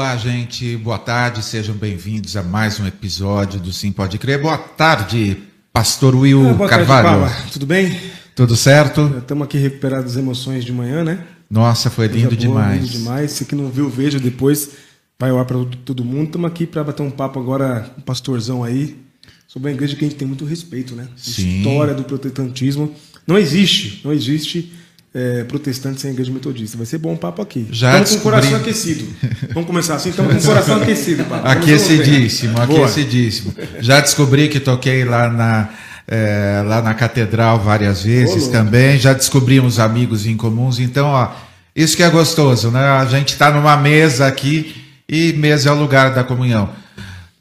Olá, gente. Boa tarde. Sejam bem-vindos a mais um episódio do Sim Pode Crer. Boa tarde, Pastor Will Ah, boa Carvalho. Tarde. Tudo bem? Tudo certo? Estamos aqui recuperados das emoções de manhã, né? Nossa, foi lindo boa, demais. Lindo demais. Se que não viu, veja depois. Vai lá para todo mundo. Estamos aqui para bater um papo agora com o pastorzão aí sobre a igreja que a gente tem muito respeito, né? Sim. História do protestantismo. Não existe, não existe é, protestante sem igreja metodista. Vai ser bom o papo aqui. Já Estamos com o coração descobri- aquecido. Vamos começar assim? Estamos com o coração aquecido. Vamos Aquecidíssimo, aquecidíssimo. Já descobri que toquei lá na, eh, lá na catedral várias vezes louco. também. Já descobrimos amigos em comuns. Então, ó, isso que é gostoso, né? A gente está numa mesa aqui e mesa é o lugar da comunhão.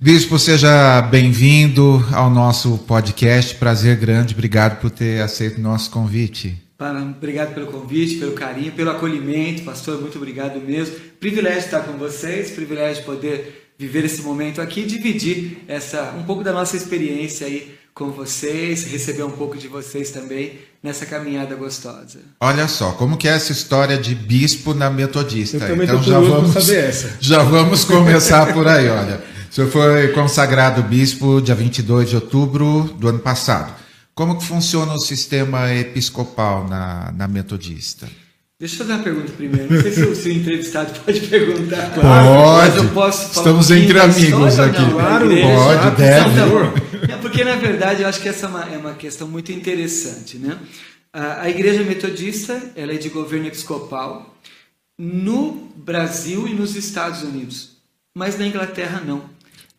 Bispo, seja bem-vindo ao nosso podcast. Prazer grande. Obrigado por ter aceito o nosso convite. Para- Obrigado pelo convite, pelo carinho, pelo acolhimento, pastor, muito obrigado mesmo. Privilégio estar com vocês, privilégio poder viver esse momento aqui, dividir essa um pouco da nossa experiência aí com vocês, receber um pouco de vocês também nessa caminhada gostosa. Olha só, como que é essa história de bispo na metodista? Então já vamos, saber essa. já vamos começar por aí, olha. O senhor foi consagrado bispo dia 22 de outubro do ano passado. Como que funciona o sistema episcopal na, na metodista? Deixa eu fazer uma pergunta primeiro. Não sei se o, se o entrevistado pode perguntar. Pode. Mas eu posso falar Estamos um entre amigos aqui. não, Claro, igreja. pode, deve. É porque, na verdade, eu acho que essa é uma, é uma questão muito interessante. Né? A, a igreja metodista ela é de governo episcopal no Brasil e nos Estados Unidos, mas na Inglaterra não.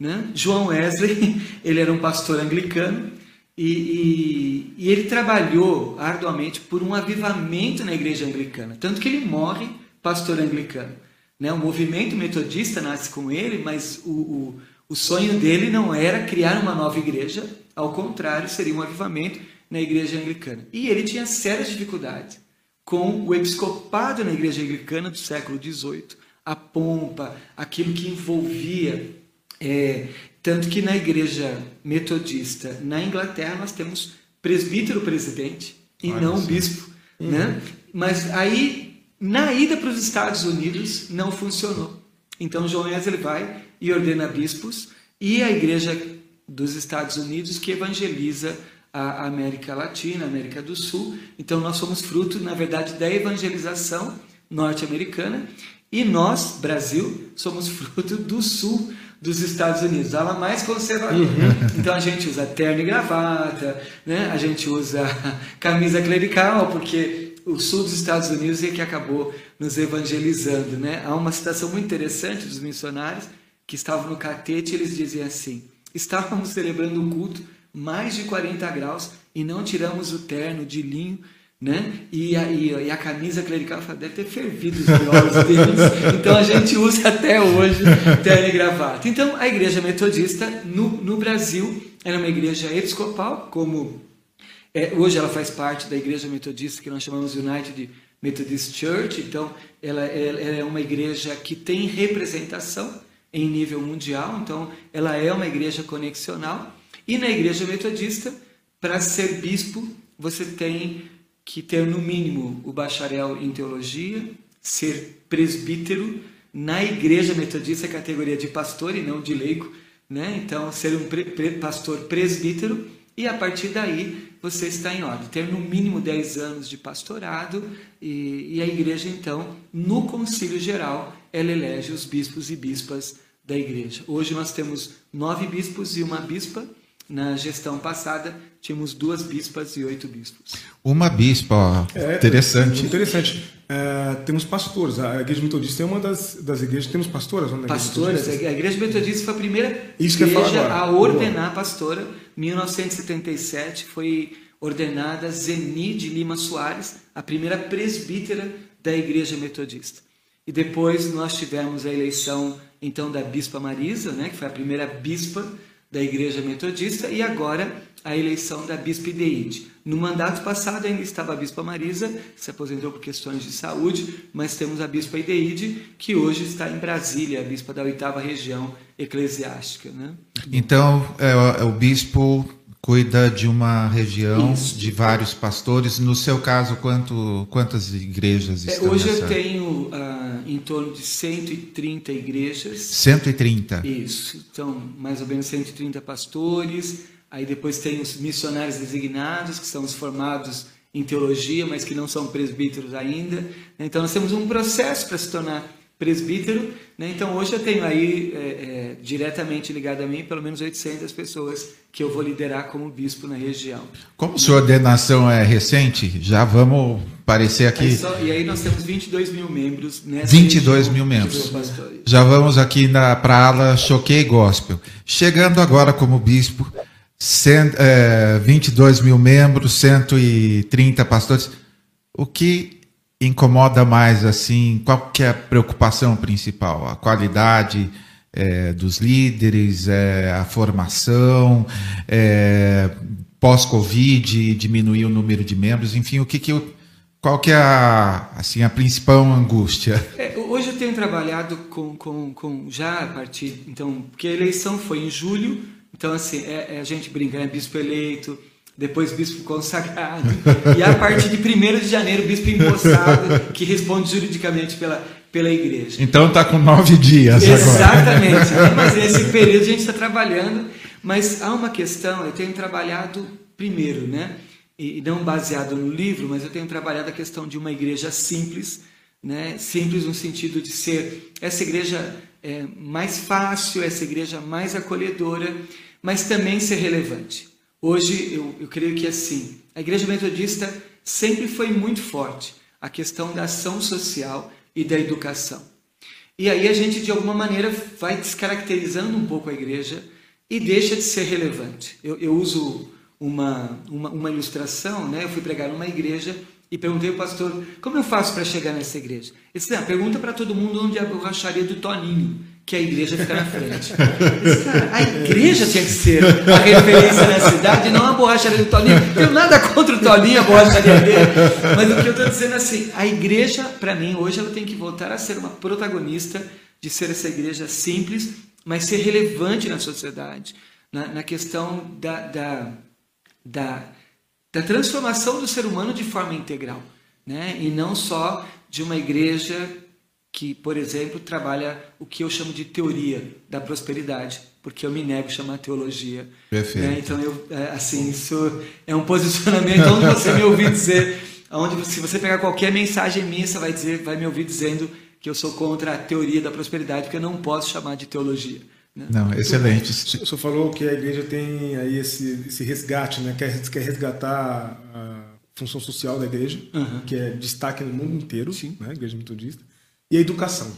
Né? João Wesley, ele era um pastor anglicano e, e- e ele trabalhou arduamente por um avivamento na igreja anglicana, tanto que ele morre pastor anglicano. Né? O movimento metodista nasce com ele, mas o, o, o sonho dele não era criar uma nova igreja, ao contrário, seria um avivamento na igreja anglicana. E ele tinha sérias dificuldades com o episcopado na igreja anglicana do século XVIII, a pompa, aquilo que envolvia. é, tanto que na igreja metodista na Inglaterra nós temos presbítero presidente e Olha não só. bispo. Né? Mas aí, na ida para os Estados Unidos, não funcionou. Então João Wesley vai e ordena bispos e a igreja dos Estados Unidos que evangeliza a América Latina, a América do Sul. Então nós somos fruto, na verdade, da evangelização norte-americana e nós, Brasil, somos fruto do sul dos Estados Unidos, ala mais conservadora. Então a gente usa terno e gravata, né? a gente usa camisa clerical, porque o sul dos Estados Unidos é que acabou nos evangelizando. Né? Há uma citação muito interessante dos missionários que estavam no catete e eles diziam assim: estávamos celebrando um culto mais de 40 graus e não tiramos o terno de linho. Né? E, a, e a- camisa clerical deve ter fervido os miolos deles. Então a gente usa até hoje terno e gravata. Então a igreja metodista no, no Brasil era uma igreja episcopal, como é, hoje ela faz parte da igreja metodista que nós chamamos United Methodist Church, então ela, ela é uma igreja que tem representação em nível mundial, então ela é uma igreja conexional. E na igreja metodista, para ser bispo, você tem que ter no mínimo o bacharel em teologia, ser presbítero. Na igreja metodista, categoria de pastor e não de leigo, né? Então, ser um pre- pre- pastor presbítero e a partir daí você está em ordem. Ter no mínimo 10 anos de pastorado e, e a igreja, então, no concílio geral, ela elege os bispos e bispas da igreja. Hoje nós temos nove bispos e uma bispa. Na gestão passada, tínhamos duas bispas e oito bispos. Uma bispa, ó, É, interessante. Interessante. É, temos pastores. A igreja metodista é uma das, das igrejas. Temos pastoras? na igreja Pastoras, a igreja metodista foi a primeira Isso ia falar igreja a ordenar pastora. Em 1977 foi ordenada Zeni de Lima Soares, a primeira presbítera da igreja metodista. E depois nós tivemos a eleição então da bispa Marisa, né, que foi a primeira bispa da igreja metodista, e agora a eleição da bispa Ideide. No mandato passado ainda estava a bispa Marisa, que se aposentou por questões de saúde, mas temos a bispa Ideide, que hoje está em Brasília, a bispa da oitava região eclesiástica. Né? Então, é, o- é o bispo cuida de uma região Isso. de vários pastores. No seu caso, quanto, quantas igrejas É, estão hoje nessa? eu tenho, ah, em torno de 130 igrejas. 130. Isso. Então, mais ou menos 130 pastores. Aí depois tem os missionários designados, que são os formados em teologia, mas que não são presbíteros ainda. Então, nós temos um processo para se tornar presbítero. Né? Então, hoje eu tenho aí, é, é, diretamente ligado a mim, pelo menos 800 pessoas que eu vou liderar como bispo na região. Como sua ordenação é recente, já vamos aparecer aqui. Aí só, e aí nós temos 22 mil membros nessa 22 mil membros. Já vamos aqui para a ala Choquei Gospel. Chegando agora como bispo, é, 22 mil membros, 130 pastores. O que incomoda mais assim? Qual que é a preocupação principal? A qualidade é, dos líderes, é, a formação, é, pós-Covid, diminuir o número de membros, enfim, o que que eu, qual que é a, assim, a principal angústia? É, hoje eu tenho trabalhado com, com, com já a partir, então, porque a eleição foi em julho, então, assim, é, é, a gente brinca, né? Bispo eleito, depois bispo consagrado, e a partir de 1 de janeiro, bispo empossado, que responde juridicamente pela, pela igreja. Então está com nove dias Exatamente. Né? Mas nesse período a gente está trabalhando, mas há uma questão, eu tenho trabalhado primeiro, né? E não baseado no livro, mas eu tenho trabalhado a questão de uma igreja simples, né? Simples no sentido de ser essa igreja é, mais fácil, essa igreja mais acolhedora, mas também ser relevante. Hoje eu, eu creio que assim, a igreja metodista sempre foi muito forte a questão da ação social e da educação. E aí a gente de alguma maneira vai descaracterizando um pouco a igreja e deixa de ser relevante. Eu, eu uso uma, uma, uma, ilustração, né? eu fui pregar numa igreja e perguntei ao pastor, como eu faço para chegar nessa igreja? Ele disse, ah, pergunta para todo mundo onde é a borracharia do Toninho, que a igreja fica na frente. Cara, a igreja tinha que ser a referência na cidade, não a borracharia do Toninho. Não tenho nada contra o Toninho, a borracharia dele. Mas o que eu estou dizendo é assim, a igreja, para mim, hoje ela tem que voltar a ser uma protagonista de ser essa igreja simples, mas ser relevante na sociedade, na, na questão da, da, da da transformação do ser humano de forma integral, né? E não só de uma igreja que, por exemplo, trabalha o que eu chamo de teoria da prosperidade, porque eu me nego a chamar teologia. Perfeito. Né? Então, eu, é, assim, isso é um posicionamento onde você me ouvir dizer, onde se você pegar qualquer mensagem minha, você vai dizer, vai me ouvir dizendo que eu sou contra a teoria da prosperidade, porque eu não posso chamar de teologia. Né? Não, excelente. O senhor falou que a igreja tem aí esse, esse resgate, né? Quer, quer resgatar a função social da igreja, uhum. que é destaque no mundo inteiro, Sim. né? Igreja metodista, e a educação.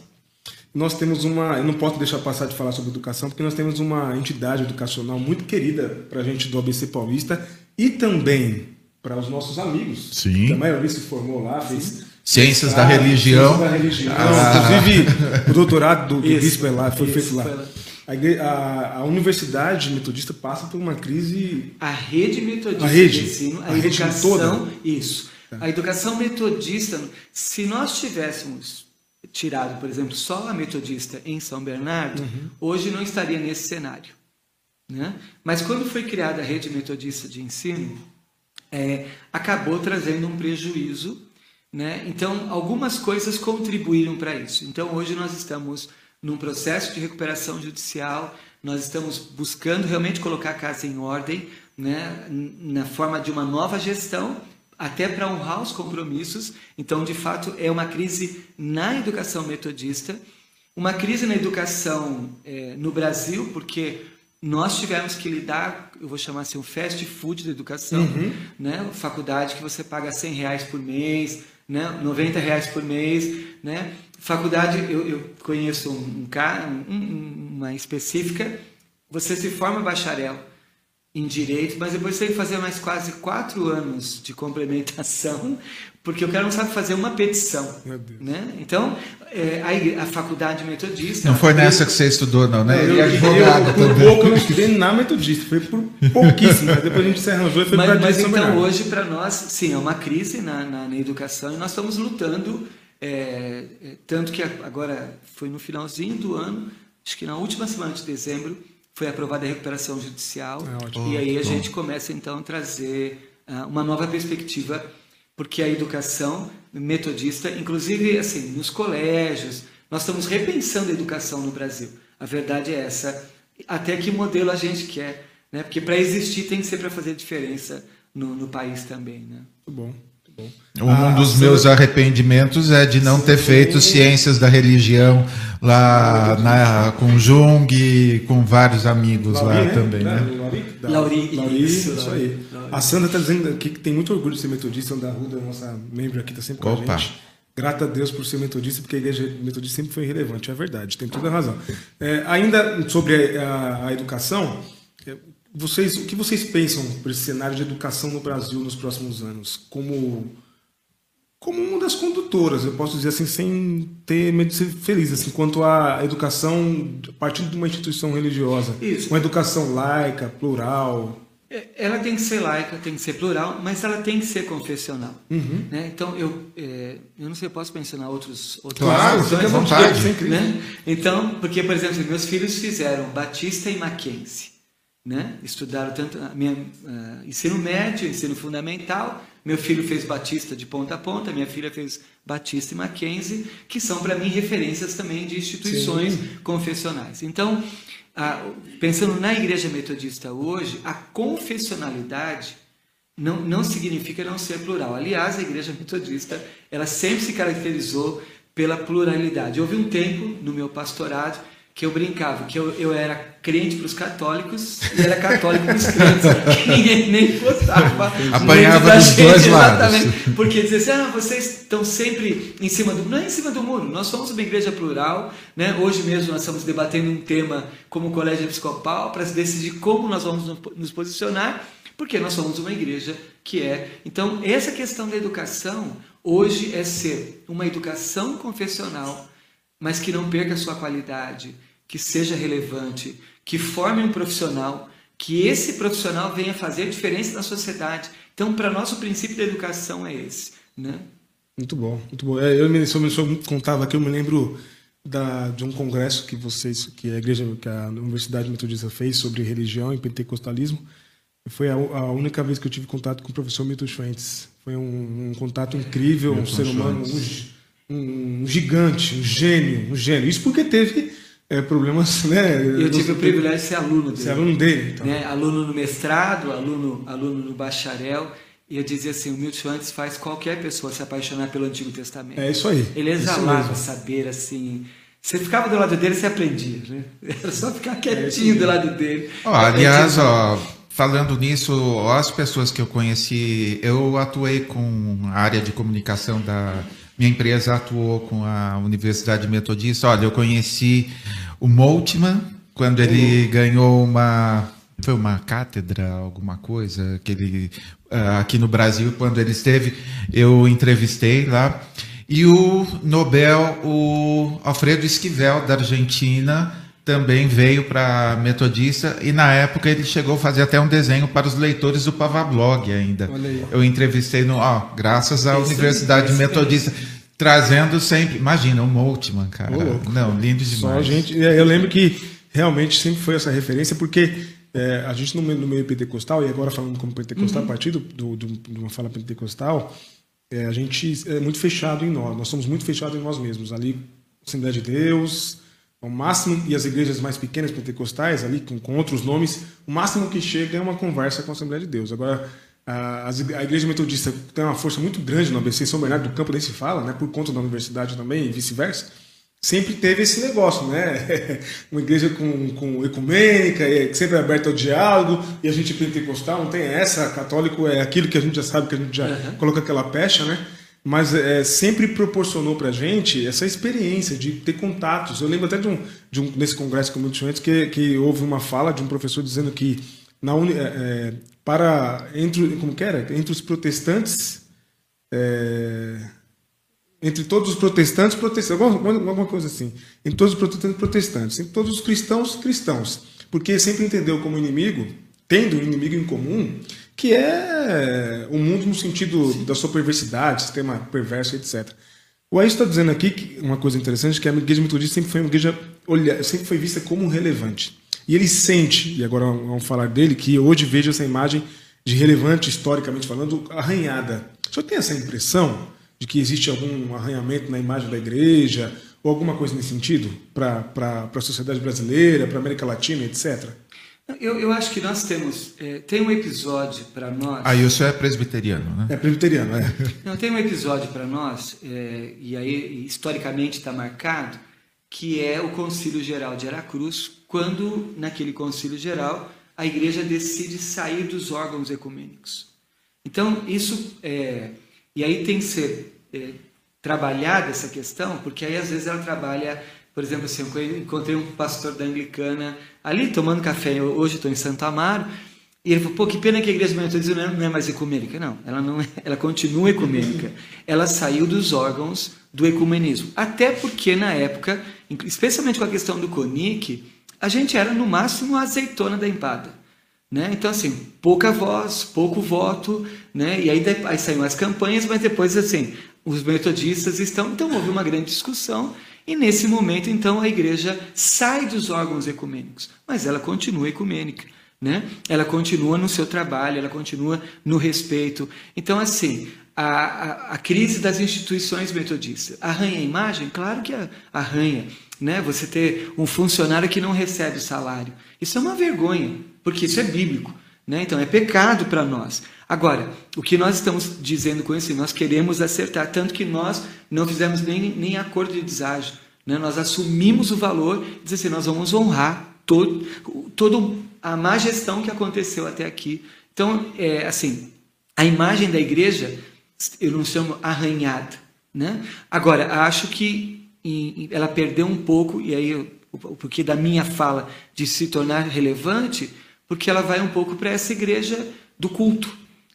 Nós temos uma, eu não posso deixar passar de falar sobre educação, porque nós temos uma entidade educacional muito querida para a gente do ABC Paulista e também para os nossos amigos. Sim. Que a maioria se formou lá, fez Ciências da religião. Ciências da religião. Ah. Inclusive, o doutorado do, do bispo é lá, foi isso, feito lá. Foi lá. A, a, a, universidade metodista passa por uma crise. A rede metodista a rede, de ensino, a, a educação, toda. isso. É. A educação metodista, se nós tivéssemos tirado, por exemplo, só a metodista em São Bernardo, uhum. hoje não estaria nesse cenário. Né? Mas quando foi criada a rede metodista de ensino, é, acabou trazendo um prejuízo. Né? Então, algumas coisas contribuíram para isso. Então, hoje nós estamos num processo de recuperação judicial. Nós estamos buscando realmente colocar a casa em ordem, né, na forma de uma nova gestão, até para honrar os compromissos. Então, de fato, é uma crise na educação metodista, uma crise na educação é, no Brasil, porque nós tivemos que lidar, eu vou chamar assim, um fast food da educação, uhum. né? Faculdade que você paga 100 reais por mês, né? 90 reais por mês, né? Faculdade, eu, eu conheço um, um, uma específica, você se forma bacharel em direito, mas depois tem que fazer mais quase quatro anos de complementação, porque o cara não sabe fazer uma petição. Né? Então, é, a, a, faculdade metodista. Não foi nessa que você estudou, não, né? Ele é advogado eu, também. Por pouco eu não estudei na metodista, foi por pouquíssimo, mas depois a gente se arranjou e foi para Mas então, hoje, para nós, sim, é uma crise na, na, na educação e nós estamos lutando é, é, tanto que agora foi no finalzinho do ano, acho que na última semana de dezembro, foi aprovada a recuperação judicial. É e aí a gente começa então a trazer uh, uma nova perspectiva, porque a educação metodista, inclusive assim, nos colégios, Nós estamos repensando a educação no Brasil. A verdade é essa. Até que modelo a gente quer. Né? Porque para existir tem que ser para fazer diferença no, no país também. Né? Muito bom. Um ah, dos meus arrependimentos é de não sim. ter feito ciências da religião lá na, com Jung, com vários amigos Lauri, lá né? também, né? Lauri, Lauri, isso, isso aí. A Sandra está dizendo aqui que tem muito orgulho de ser metodista, da Ruda, nossa membro aqui, está sempre com Opa. a gente. Grata a Deus por ser metodista, porque a igreja metodista sempre foi relevante, é verdade, tem toda a razão. É, ainda sobre a, a educação, vocês, o que vocês pensam para esse cenário de educação no Brasil nos próximos anos? Como como uma das condutoras, eu posso dizer assim, sem ter medo de ser feliz, assim, quanto à educação a partir de uma instituição religiosa. Isso. Uma educação laica, plural. É, ela tem que ser laica, tem que ser plural, mas ela tem que ser confessional. Uhum. Né? Então, eu, é, eu não sei, eu posso mencionar outros outros Claro, fique à vontade. Né? Então, porque, por exemplo, meus filhos fizeram Batista e Mackenzie. Né? Estudaram tanto a minha uh, ensino médio, ensino fundamental, meu filho fez Batista de ponta a ponta, minha filha fez Batista e Mackenzie, que são para mim referências também de instituições Sim. confessionais. Então, pensando na igreja metodista hoje, a confessionalidade não, não significa não ser plural. Aliás, a igreja metodista ela sempre se caracterizou pela pluralidade. Houve um tempo no meu pastorado que eu brincava, que eu, eu era crente para os católicos e era católico para os crentes, que ninguém nem gostava. Apanhava dos gente, dois lados. Porque dizia assim, ah, vocês estão sempre em cima do... Não é em cima do muro, nós somos uma igreja plural, né? hoje mesmo nós estamos debatendo um tema como colégio episcopal para decidir como nós vamos nos posicionar, porque nós somos uma igreja que é... Então, essa questão da educação hoje é ser uma educação confessional mas que não perca a sua qualidade, que seja relevante, que forme um profissional, que esse profissional venha fazer diferença na sociedade. Então, para nós, o princípio da educação é esse. Né? Muito bom, muito bom. É, eu me, se eu contava aqui, eu me lembro da, de um congresso que vocês, que a igreja, que a Universidade Metodista fez sobre religião e pentecostalismo. Foi a, a única vez que eu tive contato com o professor Milton Schwentz. Foi um, um contato incrível, Milton um ser humano, um, um gigante, um gênio, um gênio. Isso porque teve é, problemas, né? Eu tive o privilégio de ser aluno dele. Ser aluno dele, então. né? Aluno no mestrado, aluno, aluno no bacharel. E eu dizia assim, o Milton antes faz qualquer pessoa se apaixonar pelo Antigo Testamento. É isso aí. Ele exalava saber assim. Você ficava do lado dele, você aprendia, né? Era só ficar quietinho é do lado dele. Oh, aliás, ó, falando nisso, as pessoas que eu conheci, eu atuei com a área de comunicação da minha empresa atuou com a Universidade Metodista. Olha, eu conheci o Moltmann quando ele ganhou uma foi uma cátedra, alguma coisa que ele uh, aqui no Brasil quando ele esteve, eu entrevistei lá. E o Nobel, o Alfredo Esquivel da Argentina, também veio para Metodista e na época ele chegou a fazer até um desenho para os leitores do Pavablog ainda. Eu entrevistei no, ó, graças à esse, Universidade esse, Metodista. Trazendo sempre, imagina, o Moltmann, cara. Não, lindo demais. Só a gente, eu lembro que realmente sempre foi essa referência, porque é, a gente no meio, no meio pentecostal, e agora falando como pentecostal, uhum. a partir do, do, do, de uma fala pentecostal, é, a gente é muito fechado em nós, nós somos muito fechados em nós mesmos. Ali, Assembleia de Deus, o máximo, e as igrejas mais pequenas pentecostais, ali com, com outros nomes, o máximo que chega é uma conversa com a Assembleia de Deus. Agora, a, a igreja metodista tem uma força muito grande no ABC São Bernardo do Campo, nem se fala, né, por conta da universidade também e vice-versa. Sempre teve esse negócio, né? uma igreja com, com ecumênica, sempre aberta ao diálogo, e a gente pentecostal não tem essa, católico é aquilo que a gente já sabe, que a gente já uhum. coloca aquela pecha, né? Mas é, sempre proporcionou para a gente essa experiência de ter contatos. Eu lembro até de um, de um nesse congresso que eu antes que, que houve uma fala de um professor dizendo que na uni, é, é para entre como que era? Entre os protestantes é, entre todos os protestantes protestantes alguma, alguma coisa assim. Entre todos os protestantes protestantes. Entre todos os cristãos cristãos. Porque sempre entendeu como inimigo tendo um inimigo em comum que é o mundo no sentido Sim. da sua perversidade, sistema perverso, etc. O Ayrton está dizendo aqui que uma coisa interessante que a igreja metodista sempre foi uma igreja olha, sempre foi vista como relevante. E ele sente, e agora vamos falar dele, que hoje vejo essa imagem de relevante historicamente falando arranhada. O senhor tem essa impressão de que existe algum arranhamento na imagem da igreja ou alguma coisa nesse sentido para a sociedade brasileira, para a América Latina, etc? Eu, eu acho que nós temos. É, tem um episódio para nós. Ah, isso é presbiteriano, né? É presbiteriano, é. Não, tem um episódio para nós, é, e aí historicamente está marcado, que é o Concílio Geral de Aracruz, quando, naquele Concílio Geral, a igreja decide sair dos órgãos ecumênicos. Então, isso. É, e aí tem que ser é, trabalhada essa questão, porque aí às vezes ela trabalha por exemplo, assim, eu encontrei um pastor da Anglicana ali tomando café, hoje estou em Santo Amaro, e ele falou, pô, que pena que a igreja metodista não é mais ecumênica. Não, ela não é, ela continua ecumênica. Ela saiu dos órgãos do ecumenismo. Até porque na época, especialmente com a questão do CONIC, a gente era no máximo a azeitona da empada. Né? Então, assim, pouca voz, pouco voto, né? e aí, aí saíram as campanhas, mas depois, assim, os metodistas estão. Então, houve uma grande discussão e nesse momento, então, a igreja sai dos órgãos ecumênicos, mas ela continua ecumênica. Né? Ela continua no seu trabalho, ela continua no respeito. Então, assim, a, a, a crise das instituições metodistas arranha a imagem? Claro que arranha. Né? Você ter um funcionário que não recebe salário. Isso é uma vergonha, porque isso é bíblico. Né? Então, é pecado para nós. Agora, o que nós estamos dizendo com isso? Nós queremos acertar, tanto que nós não fizemos nem, nem acordo de deságio. Né? Nós assumimos o valor e assim, nós vamos honrar todo, toda a má gestão que aconteceu até aqui. Então, é, assim, a imagem da igreja, eu não chamo arranhada. Né? Agora, acho que ela perdeu um pouco, e aí, porque da minha fala de se tornar relevante, porque ela vai um pouco para essa igreja do culto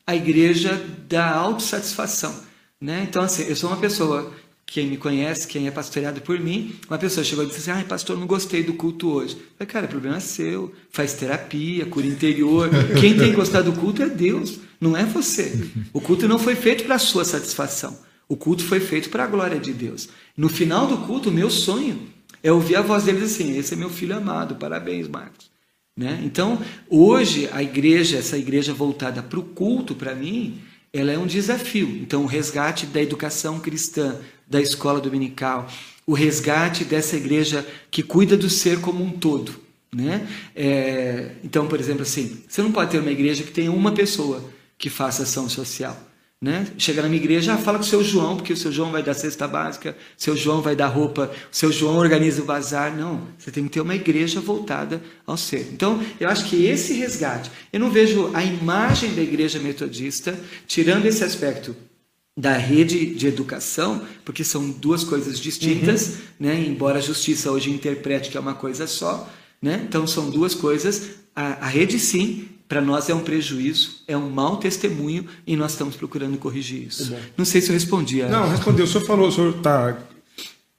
a igreja da autossatisfação. Né? Então, assim, eu sou uma pessoa, quem me conhece, quem é pastoreado por mim, uma pessoa chegou e disse assim: ai, pastor, não gostei do culto hoje. Eu falei, cara, o problema é seu, faz terapia, cura interior. Quem tem que gostar do culto é Deus, não é você. O culto não foi feito para a sua satisfação. O culto foi feito para a glória de Deus. No final do culto, o meu sonho é ouvir a voz deles assim: esse é meu filho amado, parabéns, Marcos. Né? Então, hoje, a igreja, essa igreja voltada para o culto, para mim, ela é um desafio. Então, o resgate da educação cristã, da escola dominical, o resgate dessa igreja que cuida do ser como um todo. Né? É, então, por exemplo, assim, você não pode ter uma igreja que tenha uma pessoa que faça ação social. Né? Chega na minha igreja, ah, fala com o seu João, porque o seu João vai dar cesta básica, o seu João vai dar roupa, o seu João organiza o bazar. Não, você tem que ter uma igreja voltada ao ser. Então, eu acho que esse resgate, eu não vejo a imagem da igreja metodista, tirando esse aspecto da rede de educação, porque são duas coisas distintas, uhum. né? embora a justiça hoje interprete que é uma coisa só. Né? Então, são duas coisas. A, a rede, sim, para nós é um prejuízo, é um mau testemunho e nós estamos procurando corrigir isso. Tá Não sei se eu respondi. A... Não, respondeu. O senhor falou, o senhor está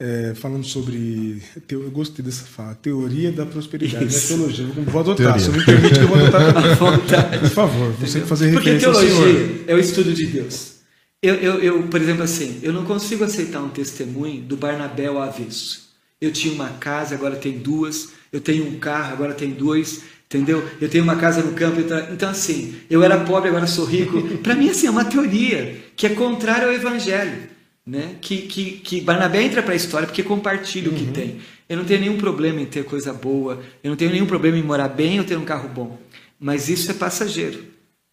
é, falando sobre. Eu gostei dessa fala, teoria da prosperidade, né? teologia. Vou adotar, teoria. se me permite que eu vou adotar. Por favor, você fazer Porque teologia é o estudo de Deus. Eu, eu, eu, por exemplo, assim, eu não consigo aceitar um testemunho do Barnabé ao avesso. Eu tinha uma casa, agora tem duas. Eu tenho um carro, agora tem dois. Entendeu? Eu tenho uma casa no campo, então assim, eu era pobre, agora sou rico. Para mim, assim, é uma teoria que é contrária ao evangelho. Né? Que, que, que Barnabé entra para a história porque compartilha uhum. o que uhum. tem. Eu não tenho nenhum problema em ter coisa boa, eu não tenho nenhum problema em morar bem ou ter um carro bom. Mas isso é passageiro.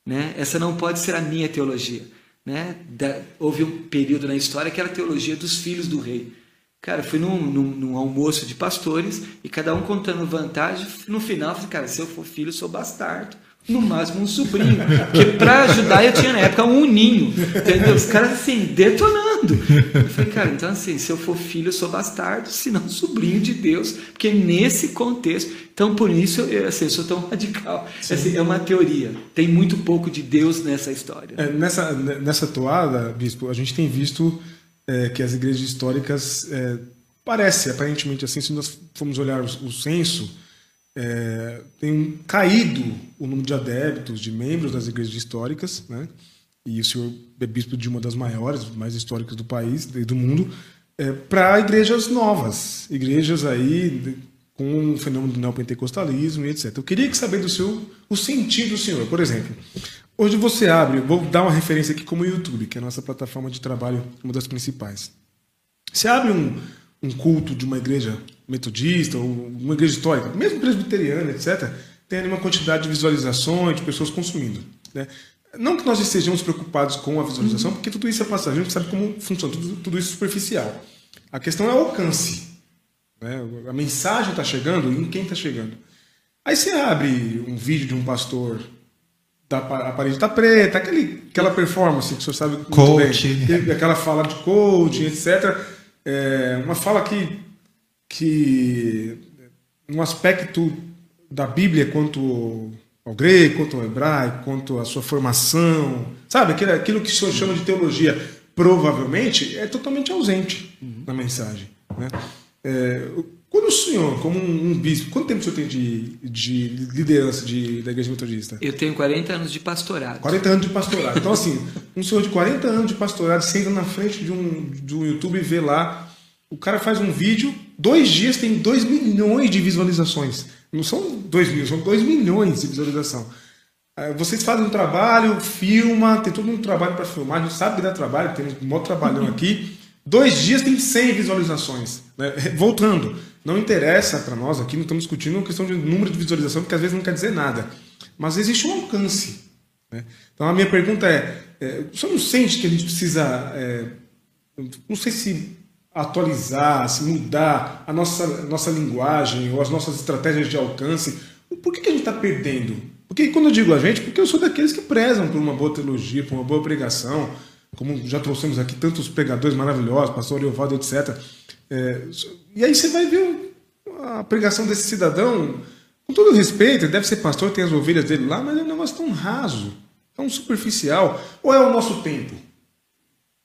Né? Essa não pode ser a minha teologia. Né? Da, houve um período na história que era a teologia dos filhos do rei. Cara, fui num, num, num, almoço de pastores e cada um contando vantagem. No final, falei, cara, se eu for filho, eu sou bastardo. No máximo um sobrinho. Porque para ajudar eu tinha na época um ninho. Entendeu? Os caras assim, detonando. Eu falei, cara, então assim, se eu for filho, eu sou bastardo, se não sobrinho de Deus. Porque nesse contexto. Então, por isso, eu, assim, eu sou tão radical. Assim, é uma teoria. Tem muito pouco de Deus nessa história. É, nessa, nessa toada, Bispo, a gente tem visto é, que as igrejas históricas é, parece aparentemente assim, se nós formos olhar o, o censo, é, tem caído o número de adeptos, de membros das igrejas históricas, né? E o senhor é bispo de uma das maiores, mais históricas do país e do mundo, é, para igrejas novas, igrejas aí com o fenômeno do neopentecostalismo e etc. Eu queria saber do seu o sentido do senhor, por exemplo. Hoje você abre, vou dar uma referência aqui como o YouTube, que é a nossa plataforma de trabalho, uma das principais. Você abre um, um culto de uma igreja metodista ou uma igreja histórica, mesmo presbiteriana, etc., tem ali uma quantidade de visualizações, de pessoas consumindo. Né? Não que nós estejamos preocupados com a visualização, porque tudo isso é passagem, a gente sabe como funciona, tudo, tudo isso é superficial. A questão é o alcance. Né? A mensagem está chegando e em quem está chegando. Aí você abre um vídeo de um pastor da a parede tá preta, aquele, aquela performance que o senhor sabe coach. bem, aquela fala de coaching, etc. É uma fala que, que um aspecto da Bíblia quanto ao grego, quanto ao hebraico, quanto à sua formação, sabe? Aquilo, aquilo que o senhor chama de teologia, provavelmente é totalmente ausente uhum. na mensagem. Né? É, quando o senhor, como um, um, bispo, quanto tempo o senhor tem de, de liderança de, da Igreja Metodista? Eu tenho 40 anos de pastorado. 40 anos de pastorado. Então, assim, um senhor de 40 anos de pastorado senta na frente de um, de um YouTube e vê lá, o cara faz um vídeo, dois dias tem 2 milhões de visualizações. Não são 2 mil, são 2 milhões de visualização. É, vocês fazem um trabalho, filma, tem todo um trabalho para filmar, a gente sabe que dá trabalho, tem um maior trabalhão aqui. Dois dias tem 100 visualizações. Né? Voltando, não interessa para nós aqui, não estamos discutindo uma questão de número de visualização, porque às vezes não quer dizer nada. Mas existe um alcance. Né? Então a minha pergunta é: é o senhor não sente que a gente precisa, é, não sei se atualizar, se mudar a nossa, nossa linguagem ou as nossas estratégias de alcance? Por que, que a gente está perdendo? Porque quando eu digo a gente, porque eu sou daqueles que prezam por uma boa teologia, por uma boa pregação, como já trouxemos aqui tantos pregadores maravilhosos, pastor Eovaldo, etc. É, e aí você vai ver a pregação desse cidadão, com todo respeito, ele deve ser pastor, tem as ovelhas dele lá, mas é um negócio tão raso, tão superficial. Ou é o nosso tempo?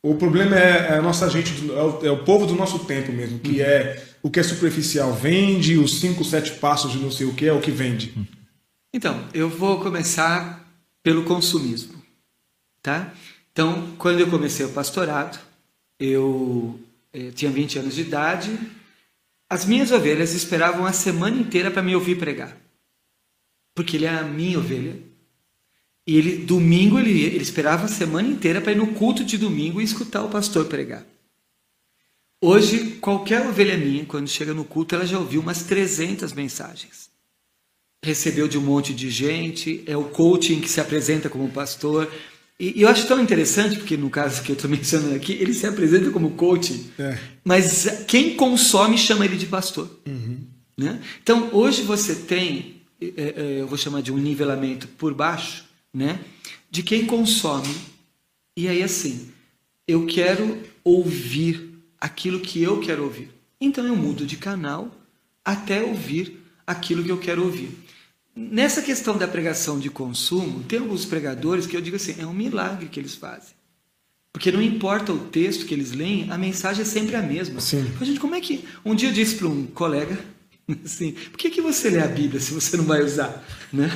O problema é, é a nossa gente, é o, é o, povo do nosso tempo mesmo, que é o que é superficial vende, os cinco, sete passos de não sei o que é o que vende. Então, eu vou começar pelo consumismo, tá? Então, quando eu comecei o pastorado, eu eu tinha 20 anos de idade, as minhas ovelhas esperavam a semana inteira para me ouvir pregar. Porque ele era a minha ovelha. E ele, domingo, ele, ele esperava a semana inteira para ir no culto de domingo e escutar o pastor pregar. Hoje, qualquer ovelha minha, quando chega no culto, ela já ouviu umas 300 mensagens. Recebeu de um monte de gente, é o coaching que se apresenta como pastor, e, eu acho tão interessante, porque no caso que eu estou mencionando aqui, ele se apresenta como coach, é. mas quem consome chama ele de pastor. Uhum. Né? Então, hoje você tem, é, é, eu vou chamar de um nivelamento por baixo, né? de quem consome. E aí, assim, eu quero ouvir aquilo que eu quero ouvir. Então, eu mudo de canal até ouvir aquilo que eu quero ouvir. Nessa questão da pregação de consumo, tem alguns pregadores que eu digo assim, é um milagre que eles fazem. Porque não importa o texto que eles leem, a mensagem é sempre a mesma. Sim. Então, gente, como é que. Um dia eu disse para um colega assim: por que, que você lê a Bíblia se você não vai usar? Né?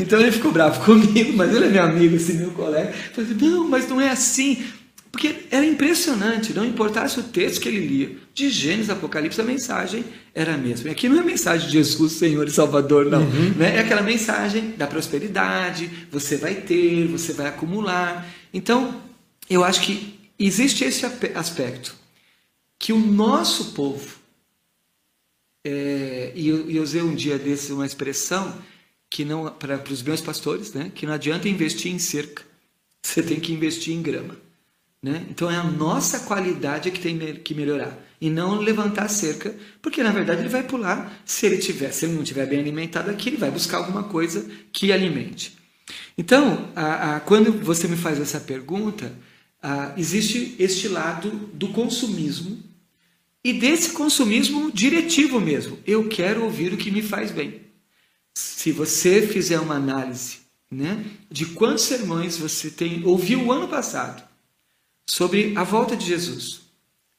Então ele ficou bravo comigo, mas ele é meu amigo, assim, meu colega. Eu falei, não, mas não é assim. Porque era impressionante, não importasse o texto que ele lia, de Gênesis, Apocalipse, a mensagem era a mesma. E aqui não é a mensagem de Jesus, Senhor e Salvador, não. Uhum. Né? É aquela mensagem da prosperidade, você vai ter, você vai acumular. Então, eu acho que existe esse aspecto, que o nosso povo, é, e eu, eu usei um dia desse uma expressão que não para os meus pastores, né, que não adianta investir em cerca, você tem que investir em grama. Né? Então é a nossa qualidade que tem que melhorar e não levantar a cerca, porque na verdade ele vai pular se ele tiver, se ele não tiver bem alimentado aqui, ele vai buscar alguma coisa que alimente. Então, a, a, quando você me faz essa pergunta, a, existe este lado do consumismo e desse consumismo diretivo mesmo. Eu quero ouvir o que me faz bem. Se você fizer uma análise né, de quantos sermões você tem ouviu o ano passado sobre a volta de Jesus,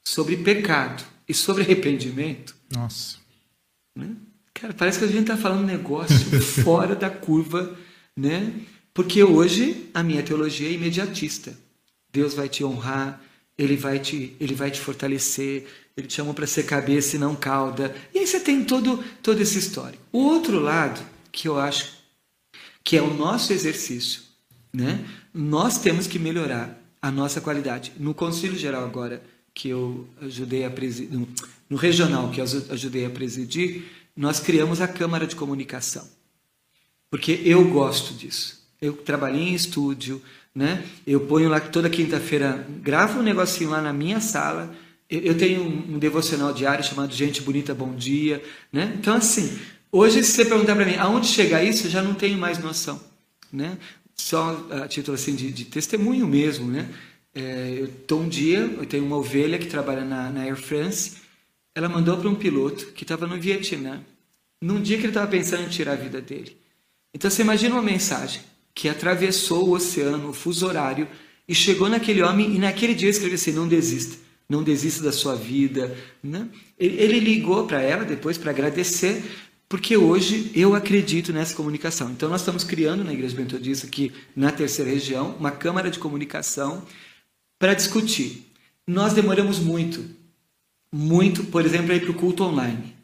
sobre pecado e sobre arrependimento. Nossa. Né? Cara, parece que a gente está falando um negócio fora da curva, né? Porque hoje a minha teologia é imediatista. Deus vai te honrar, ele vai te, ele vai te fortalecer, ele te chamou para ser cabeça e não cauda. E aí você tem todo, toda essa história. O outro lado, que eu acho que é o nosso exercício, né? Nós temos que melhorar a nossa qualidade. No Conselho Geral agora que eu ajudei a presidir, no, regional que eu ajudei a presidir, nós criamos a Câmara de Comunicação. Porque eu gosto disso. Eu trabalhei em estúdio, né? Eu ponho lá toda quinta-feira, gravo um negocinho lá na minha sala. Eu tenho um devocional diário chamado Gente Bonita Bom Dia, né? Então assim, hoje se você perguntar para mim aonde chegar isso, eu já não tenho mais noção, né? Só a título assim de, de testemunho mesmo, né? É, eu estou um dia, eu tenho uma ovelha que trabalha na, na Air France, ela mandou para um piloto que estava no Vietnã, num dia que ele estava pensando em tirar a vida dele. Então você imagina uma mensagem que atravessou o oceano, o fuso horário, e chegou naquele homem, e naquele dia escreveu assim: não desista, não desista da sua vida. Né? Ele ligou para ela depois para agradecer, porque hoje eu acredito nessa comunicação. Então nós estamos criando na Igreja Metodista, aqui na terceira região, uma câmara de comunicação para discutir. Nós demoramos muito, muito, por exemplo, a ir para o culto online,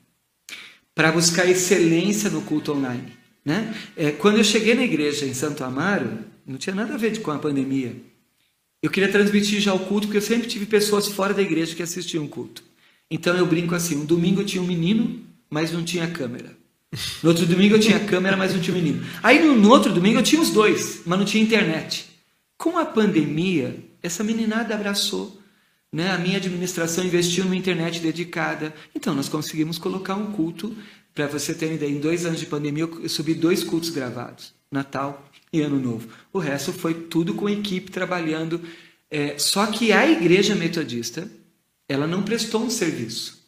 para buscar excelência no culto online. Né? É, quando eu cheguei na igreja em Santo Amaro, não tinha nada a ver com a pandemia. Eu queria transmitir já o culto, porque eu sempre tive pessoas fora da igreja que assistiam o culto. Então eu brinco assim: um domingo tinha um menino, mas não tinha câmera. No outro domingo eu tinha câmera, mas não tinha menino. Aí no outro domingo eu tinha os dois, mas não tinha internet. Com a pandemia, essa meninada abraçou. Né? A minha administração investiu numa internet dedicada. Então, nós conseguimos colocar um culto. Para você ter uma ideia, em dois anos de pandemia, eu subi dois cultos gravados: Natal e Ano Novo. O resto foi tudo com equipe trabalhando. É, só que a igreja metodista, ela não prestou um serviço.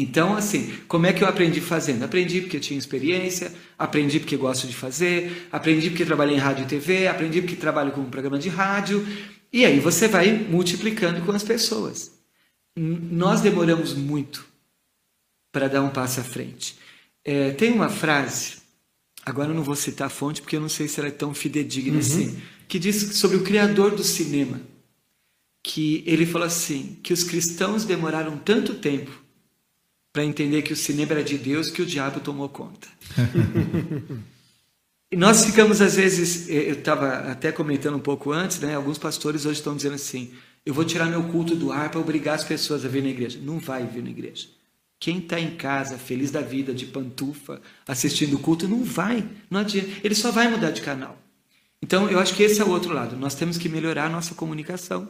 Então, assim, como é que eu aprendi fazendo? Aprendi porque tinha experiência, aprendi porque gosto de fazer, aprendi porque trabalhei em rádio e TV, aprendi porque trabalho com um programa de rádio, e aí você vai multiplicando com as pessoas. Nós demoramos muito para dar um passo à frente. É, tem uma frase, agora eu não vou citar a fonte porque eu não sei se ela é tão fidedigna uhum. assim, que diz sobre o criador do cinema, que ele falou assim, que os cristãos demoraram tanto tempo para entender que o cinema era de Deus que o diabo tomou conta. e nós ficamos, às vezes, eh, eu estava até comentando um pouco antes, né? alguns pastores hoje estão dizendo assim: eu vou tirar meu culto do ar para obrigar as pessoas a vir na igreja. Não vai vir na igreja. Quem está em casa, feliz da vida, de pantufa, assistindo o culto, não vai. Não adianta. Ele só vai mudar de canal. Então, eu acho que esse é o outro lado. Nós temos que melhorar a nossa comunicação.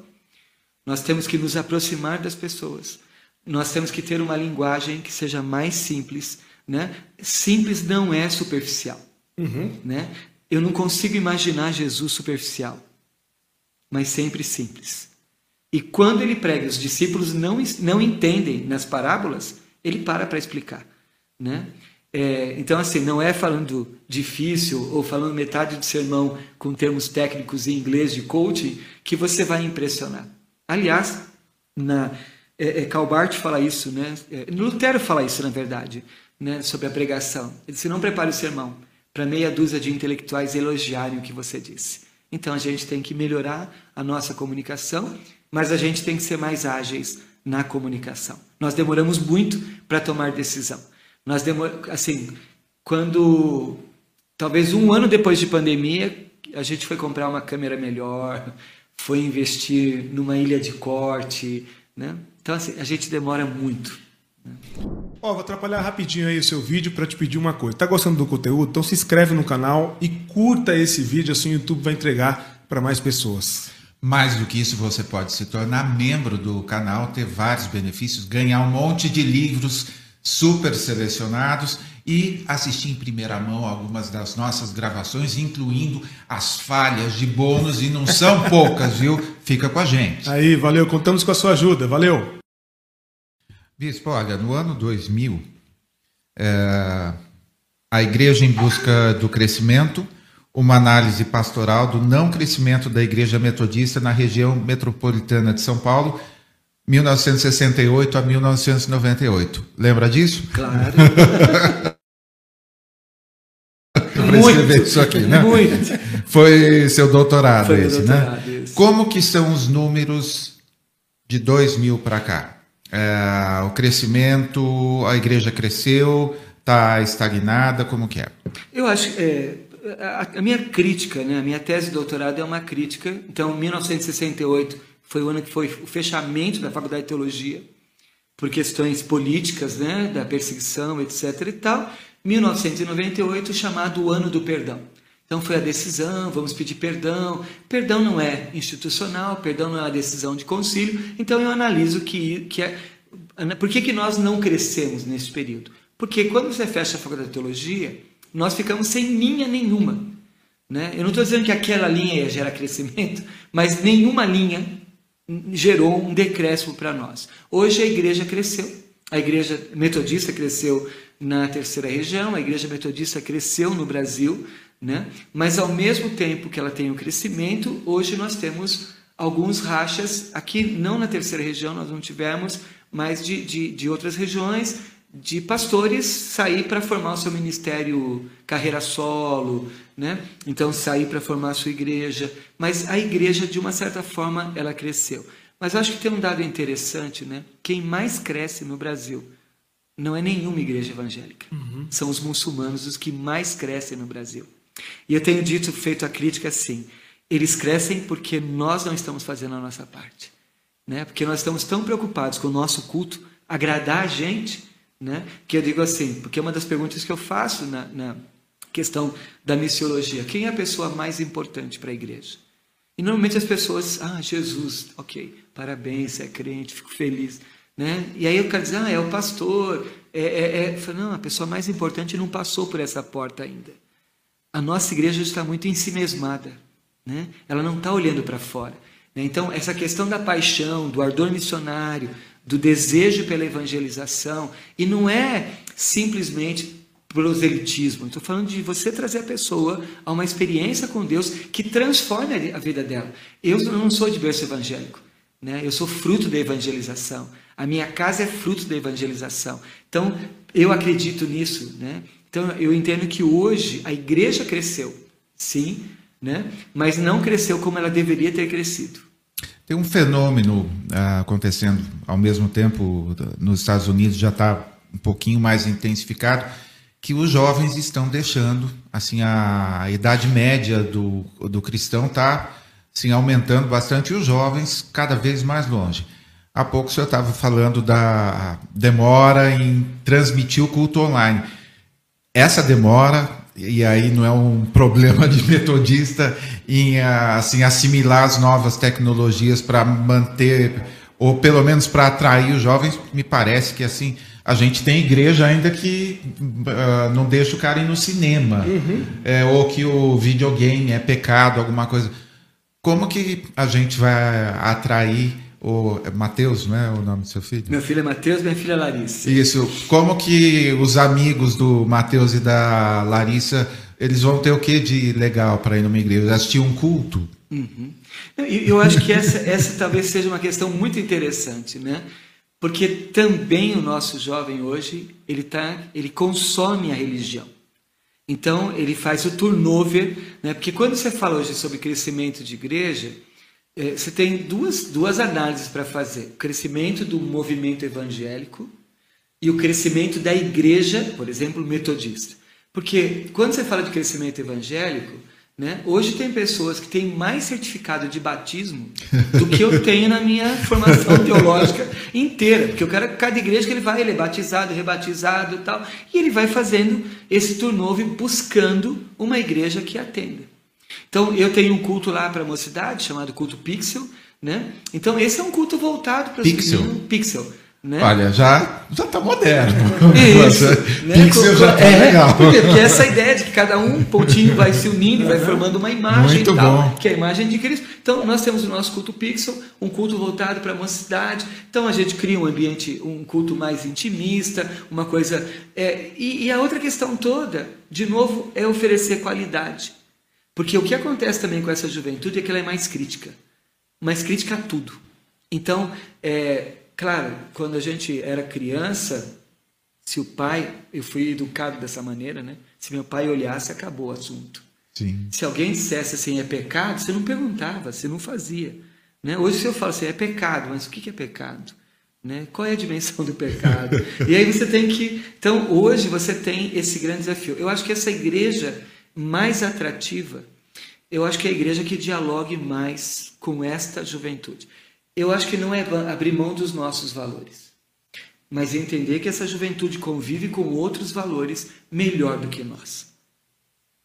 Nós temos que nos aproximar das pessoas nós temos que ter uma linguagem que seja mais simples. Né? Simples não é superficial. Uhum. Né? Eu não consigo imaginar Jesus superficial, mas sempre simples. E quando ele prega, os discípulos não, não entendem nas parábolas, ele para para explicar. Né? É, então, assim, não é falando difícil ou falando metade do sermão com termos técnicos em inglês de coaching que você vai impressionar. Aliás, na, é, é, fala isso, né? É, Lutero fala isso, na verdade, né? sobre a pregação. Ele disse: não prepare o sermão para meia dúzia de intelectuais elogiarem o que você disse. Então a gente tem que melhorar a nossa comunicação, mas a gente tem que ser mais ágeis na comunicação. Nós demoramos muito para tomar decisão. Nós demor... assim, quando talvez um ano depois de pandemia, a gente foi comprar uma câmera melhor, foi investir numa ilha de corte, né? Então, assim, a gente demora muito. Né? Ó, vou atrapalhar rapidinho aí o seu vídeo para te pedir uma coisa. Tá gostando do conteúdo? Então se inscreve no canal e curta esse vídeo, assim o YouTube vai entregar para mais pessoas. Mais do que isso, você pode se tornar membro do canal, ter vários benefícios, ganhar um monte de livros super selecionados e assistir em primeira mão algumas das nossas gravações, incluindo as falhas de bônus, e não são poucas, viu? Fica com a gente. Aí, valeu, contamos com a sua ajuda, valeu. Bispo, olha, no ano 2000, é, a Igreja em Busca do Crescimento, uma análise pastoral do não crescimento da Igreja Metodista na região metropolitana de São Paulo, 1968 a 1998. Lembra disso? Claro. escrever isso aqui, né? Muito. Foi seu doutorado Foi esse, né? doutorado, né? Esse. Como que são os números de 2000 para cá? É, o crescimento, a igreja cresceu, está estagnada, como que é? Eu acho é, a, a, minha crítica, né, a minha tese de doutorado é uma crítica. Então, 1968 foi o ano que foi o fechamento da Faculdade de Teologia por questões políticas, né, da perseguição, etc. e tal. 1998, chamado Ano do Perdão. Então foi a decisão, vamos pedir perdão. Perdão não é institucional, perdão não é uma decisão de concílio. Então eu analiso que, que é. Por que, que nós não crescemos nesse período? Porque quando você fecha a faculdade de teologia, nós ficamos sem linha nenhuma. Né? Eu não estou dizendo que aquela linha ia gerar crescimento, mas nenhuma linha gerou um decréscimo para nós. Hoje a igreja cresceu. A igreja metodista cresceu na terceira região, a igreja metodista cresceu no Brasil, né? mas ao mesmo tempo que ela tem um crescimento, hoje nós temos alguns rachas, aqui não na terceira região nós não tivemos, mas de, de, de outras regiões, de pastores sair para formar o seu ministério carreira solo, né? Então sair para formar a sua igreja, mas a igreja de uma certa forma ela cresceu. Mas acho que tem um dado interessante, né? Quem mais cresce no Brasil não é nenhuma igreja evangélica. Uhum. São os muçulmanos os que mais crescem no Brasil. E eu tenho dito, feito a crítica assim, eles crescem porque nós não estamos fazendo a nossa parte, né? Porque nós estamos tão preocupados com o nosso culto agradar a gente, né? Que eu digo assim, porque é uma das perguntas que eu faço na, na questão da missiologia, quem é a pessoa mais importante para a igreja? E normalmente as pessoas, ah, Jesus, ok, parabéns, é crente, fico feliz. Né? E aí o cara diz, ah, é o pastor. É, é, é. Falo, não, a pessoa mais importante não passou por essa porta ainda. A nossa igreja está muito ensimesmada. Né? Ela não está olhando para fora. Né? Então, essa questão da paixão, do ardor missionário, do desejo pela evangelização, e não é simplesmente proselitismo. Estou falando de você trazer a pessoa a uma experiência com Deus que transforme a vida dela. Eu não sou de berço evangélico. Né? Eu sou fruto da evangelização. A minha casa é fruto da evangelização. Então, eu acredito nisso. Né? Então, eu entendo que hoje a igreja cresceu, sim, né? mas não cresceu como ela deveria ter crescido. Tem um fenômeno ah, acontecendo ao mesmo tempo nos Estados Unidos, já está um pouquinho mais intensificado, que os jovens estão deixando, assim, a, a idade média do, do cristão está sim, aumentando bastante e os jovens cada vez mais longe. Há pouco o senhor estava falando da demora em transmitir o culto online. Essa demora, e aí não é um problema de metodista em assim, assimilar as novas tecnologias para manter, ou pelo menos para atrair os jovens, me parece que assim a gente tem igreja ainda que uh, não deixa o cara ir no cinema, uhum. é, ou que o videogame é pecado, alguma coisa. Como que a gente vai atrair o é Mateus, não é o nome do seu filho? Meu filho é Mateus, minha filha é Larissa. Isso. Como que os amigos do Mateus e da Larissa, eles vão ter o que de legal para ir numa igreja? Assistir um culto? Uhum. Eu acho que essa, essa talvez seja uma questão muito interessante, né? Porque também o nosso jovem hoje, ele, tá, ele consome a religião. Então, ele faz o turnover, né? porque quando você fala hoje sobre crescimento de igreja, você tem duas, duas análises para fazer: o crescimento do movimento evangélico e o crescimento da igreja, por exemplo, metodista. Porque quando você fala de crescimento evangélico, né? Hoje tem pessoas que têm mais certificado de batismo do que eu tenho na minha formação teológica inteira. Porque o cara, cada igreja que ele vai, ele é batizado, rebatizado e tal. E ele vai fazendo esse turnover buscando uma igreja que atenda. Então, eu tenho um culto lá para a mocidade, chamado culto Pixel. Né? Então, esse é um culto voltado para Pixel. Pixel. Né? Olha, já já está moderno. Isso, né? Pixel já tá é, legal. Porque, porque essa ideia de que cada um pontinho vai se unindo, vai formando uma imagem Muito tal, bom. que é a imagem de Cristo. Então, nós temos o nosso culto pixel, um culto voltado para a mocidade. Então, a gente cria um ambiente, um culto mais intimista, uma coisa. É, e, e a outra questão toda, de novo, é oferecer qualidade. Porque o que acontece também com essa juventude é que ela é mais crítica mais crítica a tudo. Então, é, Claro, quando a gente era criança, se o pai, eu fui educado dessa maneira, né? Se meu pai olhasse, acabou o assunto. Sim. Se alguém dissesse assim, é pecado, você não perguntava, você não fazia. Né? Hoje, se eu falo assim, é pecado, mas o que é pecado? Né? Qual é a dimensão do pecado? e aí você tem que. Então, hoje você tem esse grande desafio. Eu acho que essa igreja mais atrativa, eu acho que é a igreja que dialogue mais com esta juventude. Eu acho que não é abrir mão dos nossos valores, mas entender que essa juventude convive com outros valores melhor do que nós.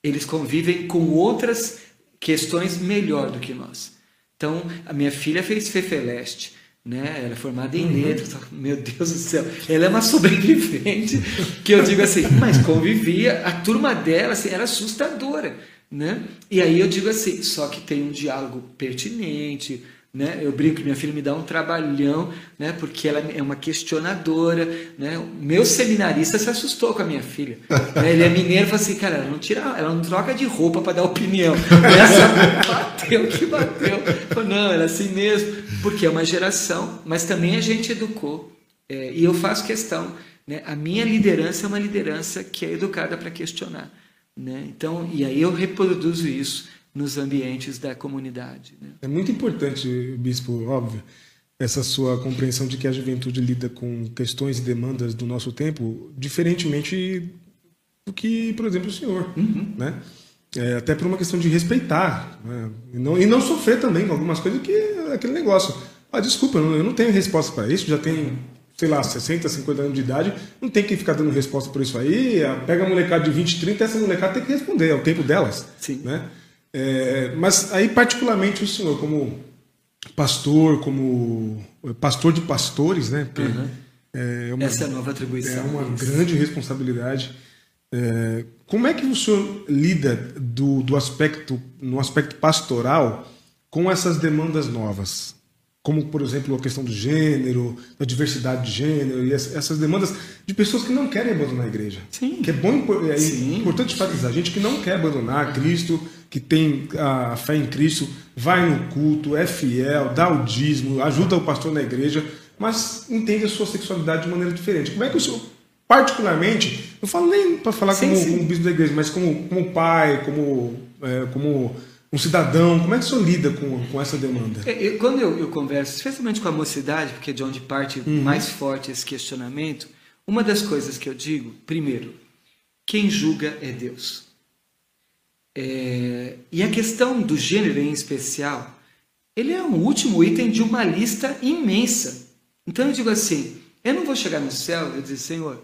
Eles convivem com outras questões melhor do que nós. Então, a minha filha fez Fefeleste, né? Ela é formada em uhum. letras. Meu Deus do céu, ela é uma sobrevivente que eu digo assim, mas convivia, a turma dela assim, era assustadora, né? E aí eu digo assim, só que tem um diálogo pertinente, né? Eu brinco que minha filha me dá um trabalhão, né? porque ela é uma questionadora. Né? Meu seminarista se assustou com a minha filha. Né? Ele é mineiro e falou assim: cara, ela não, tira, ela não troca de roupa para dar opinião. Essa bateu que bateu. Falei, não, ela é assim mesmo, porque é uma geração, mas também a gente educou. É, e eu faço questão. Né? A minha liderança é uma liderança que é educada para questionar. Né? Então, e aí eu reproduzo isso nos ambientes da comunidade. Né? É muito importante, bispo, óbvio, essa sua compreensão de que a juventude lida com questões e demandas do nosso tempo diferentemente do que, por exemplo, o senhor, uhum. né? É, até por uma questão de respeitar né? e, não, e não sofrer também com algumas coisas que é aquele negócio. Ah, desculpa, eu não tenho resposta para isso, já tenho, sei lá, 60, 50 anos de idade, não tem que ficar dando resposta por isso aí. Ah, pega a molecada de 20, 30, essa molecada tem que responder, é o tempo delas. Sim. Né? É, mas aí, particularmente, o senhor, como pastor, como pastor de pastores, né? Porque uhum. é uma, Essa é a nova atribuição. É uma grande responsabilidade. É, como é que o senhor lida do, do aspecto, no aspecto pastoral com essas demandas novas? Como por exemplo a questão do gênero, da diversidade de gênero e essas demandas de pessoas que não querem abandonar a igreja. Sim. Que é bom, é Sim. importante enfatizar, gente que não quer abandonar Cristo, que tem a fé em Cristo, vai no culto, é fiel, dá o dízimo, ajuda o pastor na igreja, mas entende a sua sexualidade de maneira diferente. Como é que o senhor, particularmente, não falo nem para falar sim, como, sim. como bispo da igreja, mas como, como pai, como, é, como um cidadão? Como é que o senhor lida com, com essa demanda? É, eu, quando eu, eu, converso, especialmente com a mocidade, porque é de onde parte uhum. mais forte esse questionamento, uma das coisas que eu digo, primeiro, quem julga é Deus. É, e a questão do gênero em especial, ele é um último item de uma lista imensa. Então eu digo assim, eu não vou chegar no céu e dizer, Senhor,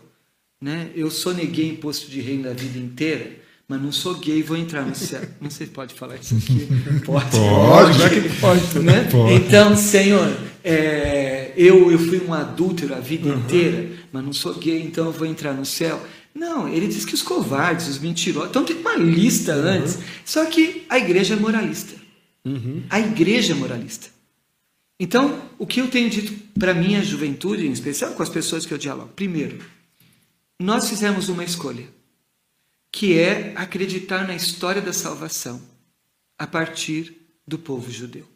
né, eu soneguei imposto de reino da vida inteira, mas não sou gay, vou entrar no céu. Não sei se pode falar isso aqui. Pode. Pode. pode, né? pode. Então, Senhor, é, eu, eu fui um adúltero a vida uhum. inteira, mas não sou gay, então eu vou entrar no céu. Não, ele diz que os covardes, os mentirosos. Então tem uma lista uhum. antes. Só que a igreja é moralista. Uhum. A igreja é moralista. Então, o que eu tenho dito para minha juventude, em especial com as pessoas que eu dialogo? Primeiro, nós fizemos uma escolha que é acreditar na história da salvação a partir do povo judeu.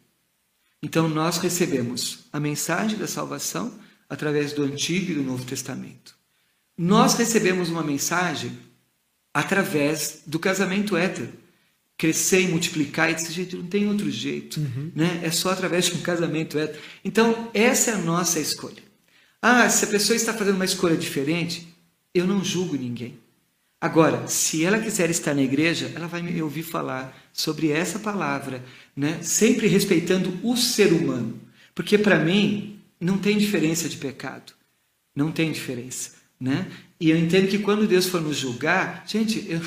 Então nós recebemos a mensagem da salvação através do Antigo e do Novo Testamento. Nós recebemos uma mensagem através do casamento hétero. Crescer e multiplicar, e desse jeito não tem outro jeito. Uhum. Né? É só através de um casamento hétero. Então, essa é a nossa escolha. Ah, se a pessoa está fazendo uma escolha diferente, eu não julgo ninguém. Agora, se ela quiser estar na igreja, ela vai me ouvir falar sobre essa palavra, né? sempre respeitando o ser humano. Porque para mim, não tem diferença de pecado. Não tem diferença. Né? E eu entendo que quando Deus for nos julgar, gente, eu,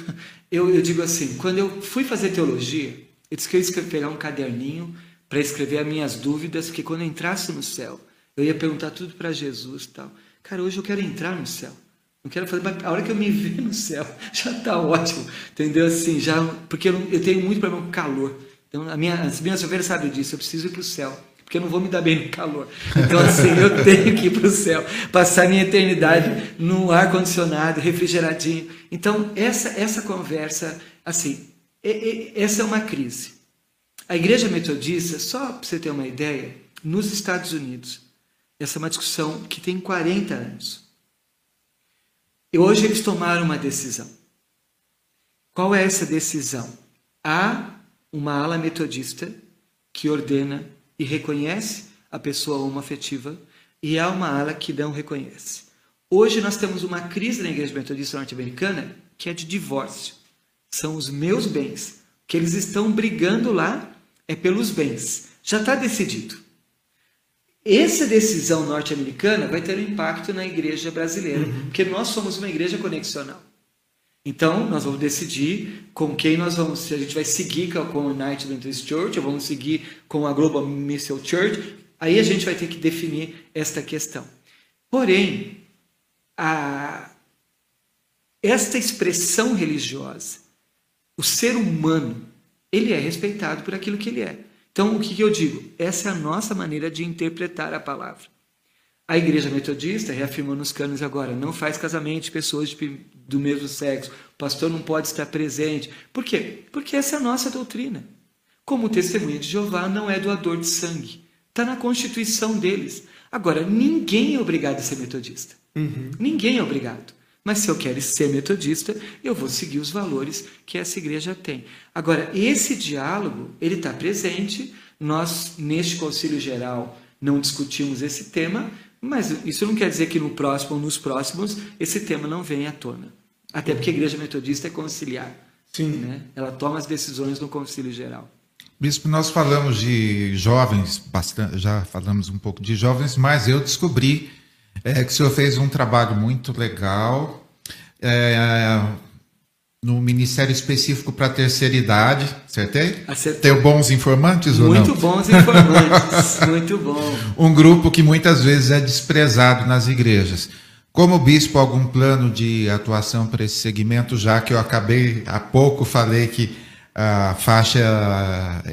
eu, eu digo assim: quando eu fui fazer teologia, eu disse que eu ia pegar um caderninho para escrever as minhas dúvidas, porque quando eu entrasse no céu, eu ia perguntar tudo para Jesus tal. Cara, hoje eu quero entrar no céu. Não quero fazer, mas a hora que eu me ver no céu, já está ótimo, entendeu? Assim, já, porque eu, eu tenho muito problema com calor. Então, a minha, as minhas ovelhas sabem disso, eu preciso ir para o céu, porque eu não vou me dar bem no calor. Então, assim, eu tenho que ir para o céu, passar minha eternidade no ar-condicionado, refrigeradinho. Então, essa, essa conversa, assim, é, é, essa é uma crise. A igreja metodista, só para você ter uma ideia, nos Estados Unidos, essa é uma discussão que tem 40 anos. E hoje eles tomaram uma decisão. Qual é essa decisão? Há uma ala metodista que ordena e reconhece a pessoa homoafetiva e há uma ala que não reconhece. Hoje nós temos uma crise na igreja metodista norte-americana que é de divórcio. São os meus bens. O que eles estão brigando lá é pelos bens. Já está decidido. Essa decisão norte-americana vai ter um impacto na igreja brasileira, uhum. porque nós somos uma igreja conexional. Então, nós vamos decidir com quem nós vamos, se a gente vai seguir com a United Methodist Church, ou vamos seguir com a Global Missile Church, aí a gente vai ter que definir esta questão. Porém, a, esta expressão religiosa, o ser humano, ele é respeitado por aquilo que ele é. Então, o que, que eu digo? Essa é a nossa maneira de interpretar a palavra. A igreja metodista reafirmou nos canos agora, não faz casamento de pessoas de, do mesmo sexo, o pastor não pode estar presente. Por quê? Porque essa é a nossa doutrina. Como testemunha de Jeová não é doador de sangue. Está na constituição deles. Agora, ninguém é obrigado a ser metodista. Uhum. Ninguém é obrigado. Mas se eu quero ser metodista, eu vou seguir os valores que essa igreja tem. Agora, esse diálogo, ele está presente. Nós, neste Conselho Geral, não discutimos esse tema, mas isso não quer dizer que no próximo ou nos próximos esse tema não venha à tona. Até porque a igreja metodista é conciliar. Sim. Né? Ela toma as decisões no Conselho Geral. Bispo, nós falamos de jovens, bastante, já falamos um pouco de jovens, mas eu descobri é, que o senhor fez um trabalho muito legal é, no Ministério Específico para a Terceira Idade, acertei? Acertei. Tem bons informantes muito ou não? Muito bons informantes, muito bom. Um grupo que muitas vezes é desprezado nas igrejas. Como bispo, algum plano de atuação para esse segmento, já que eu acabei há pouco falei que a faixa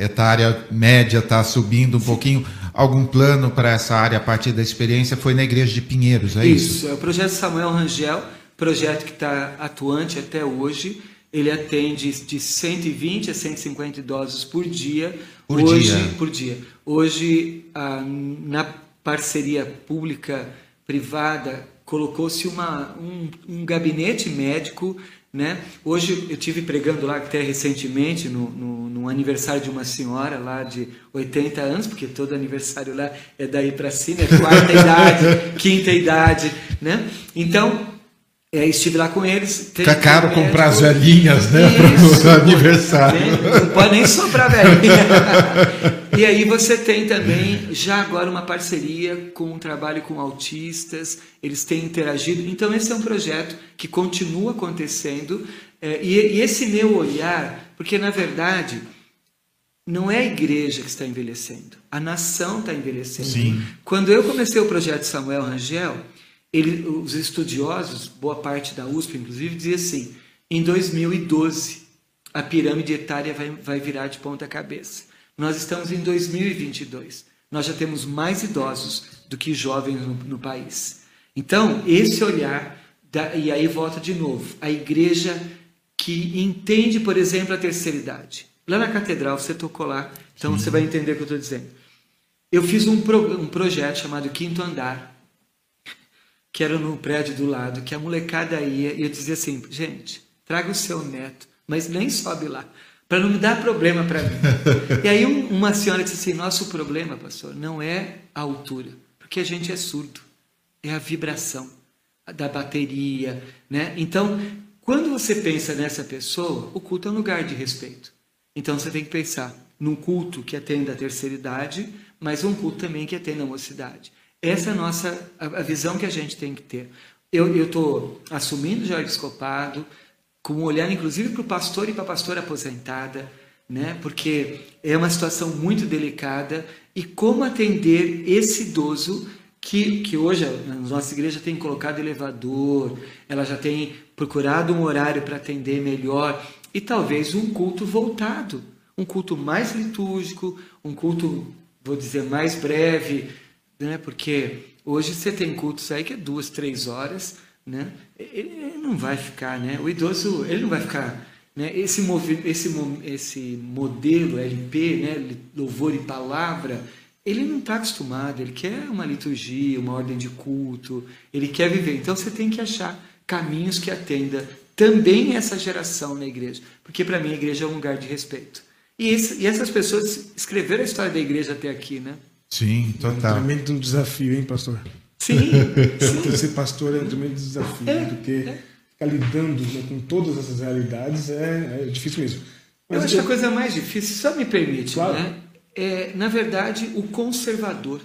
etária média está subindo um pouquinho. Algum plano para essa área a partir da experiência foi na igreja de Pinheiros, é isso? Isso, é o projeto Samuel Rangel, projeto que está atuante até hoje. Ele atende de 120 a 150 idosos por dia. Por hoje, dia. Por dia. Hoje, na parceria pública-privada, colocou-se um, um gabinete médico né? Hoje eu tive pregando lá até recentemente no, no, no, aniversário de uma senhora lá de 80 anos, porque todo aniversário lá é daí para cima, é quarta idade, quinta idade, né? Então é, estive lá com eles. Fica caro médico, comprar as velhinhas, né? Para o aniversário. Não pode nem sobrar velhinha. e aí você tem também, já agora, uma parceria com um trabalho com autistas, eles têm interagido. Então, esse é um projeto que continua acontecendo. É, e, e esse meu olhar, porque na verdade não é a igreja que está envelhecendo, a nação está envelhecendo. Sim. Quando eu comecei o projeto Samuel Rangel, ele, os estudiosos, boa parte da USP inclusive, dizia assim: em 2012 a pirâmide etária vai, vai virar de ponta cabeça. Nós estamos em 2022. Nós já temos mais idosos do que jovens no, no país. Então, esse olhar, da, e aí volta de novo, a igreja que entende, por exemplo, a terceira idade. Lá na catedral, você tocou lá, então Sim. você vai entender o que eu estou dizendo. Eu fiz um, pro, um projeto chamado Quinto Andar, que era no prédio do lado, que a molecada ia e eu dizia assim, gente, traga o seu neto, mas nem sobe lá, para não me dar problema para mim. e aí um, uma senhora disse assim, nosso problema, pastor, não é a altura, porque a gente é surdo, é a vibração da bateria, né? Então, quando você pensa nessa pessoa, o culto é um lugar de respeito. Então você tem que pensar num culto que atenda a terceira idade, mas um culto também que atenda a mocidade. Essa é a nossa a, visão que a gente tem que ter. Eu estou assumindo já o escopado, com um olhar inclusive para o pastor e para a pastora aposentada, né? porque é uma situação muito delicada. E como atender esse idoso que, que hoje a nossa igreja tem colocado elevador, ela já tem procurado um horário para atender melhor e talvez um culto voltado, um culto mais litúrgico, um culto, vou dizer, mais breve, né? Porque hoje você tem cultos aí que é duas, três horas, né? Ele não vai ficar, né? O idoso, ele não vai ficar, né? Esse esse esse modelo LP, né? Louvor e palavra, ele não está acostumado. Ele quer uma liturgia, uma ordem de culto. Ele quer viver. Então você tem que achar caminhos que atenda também essa geração na igreja, porque para mim a igreja é um lugar de respeito. E, esse, e essas pessoas escreveram a história da igreja até aqui, né? Sim, total. É um tremendo desafio, hein, pastor? Sim. sim. Ser pastor é um tremendo desafio, é, porque é. ficar lidando né, com todas essas realidades é, é difícil mesmo. Mas eu acho eu... a coisa mais difícil, só me permite, claro. né? É, na verdade, o conservador.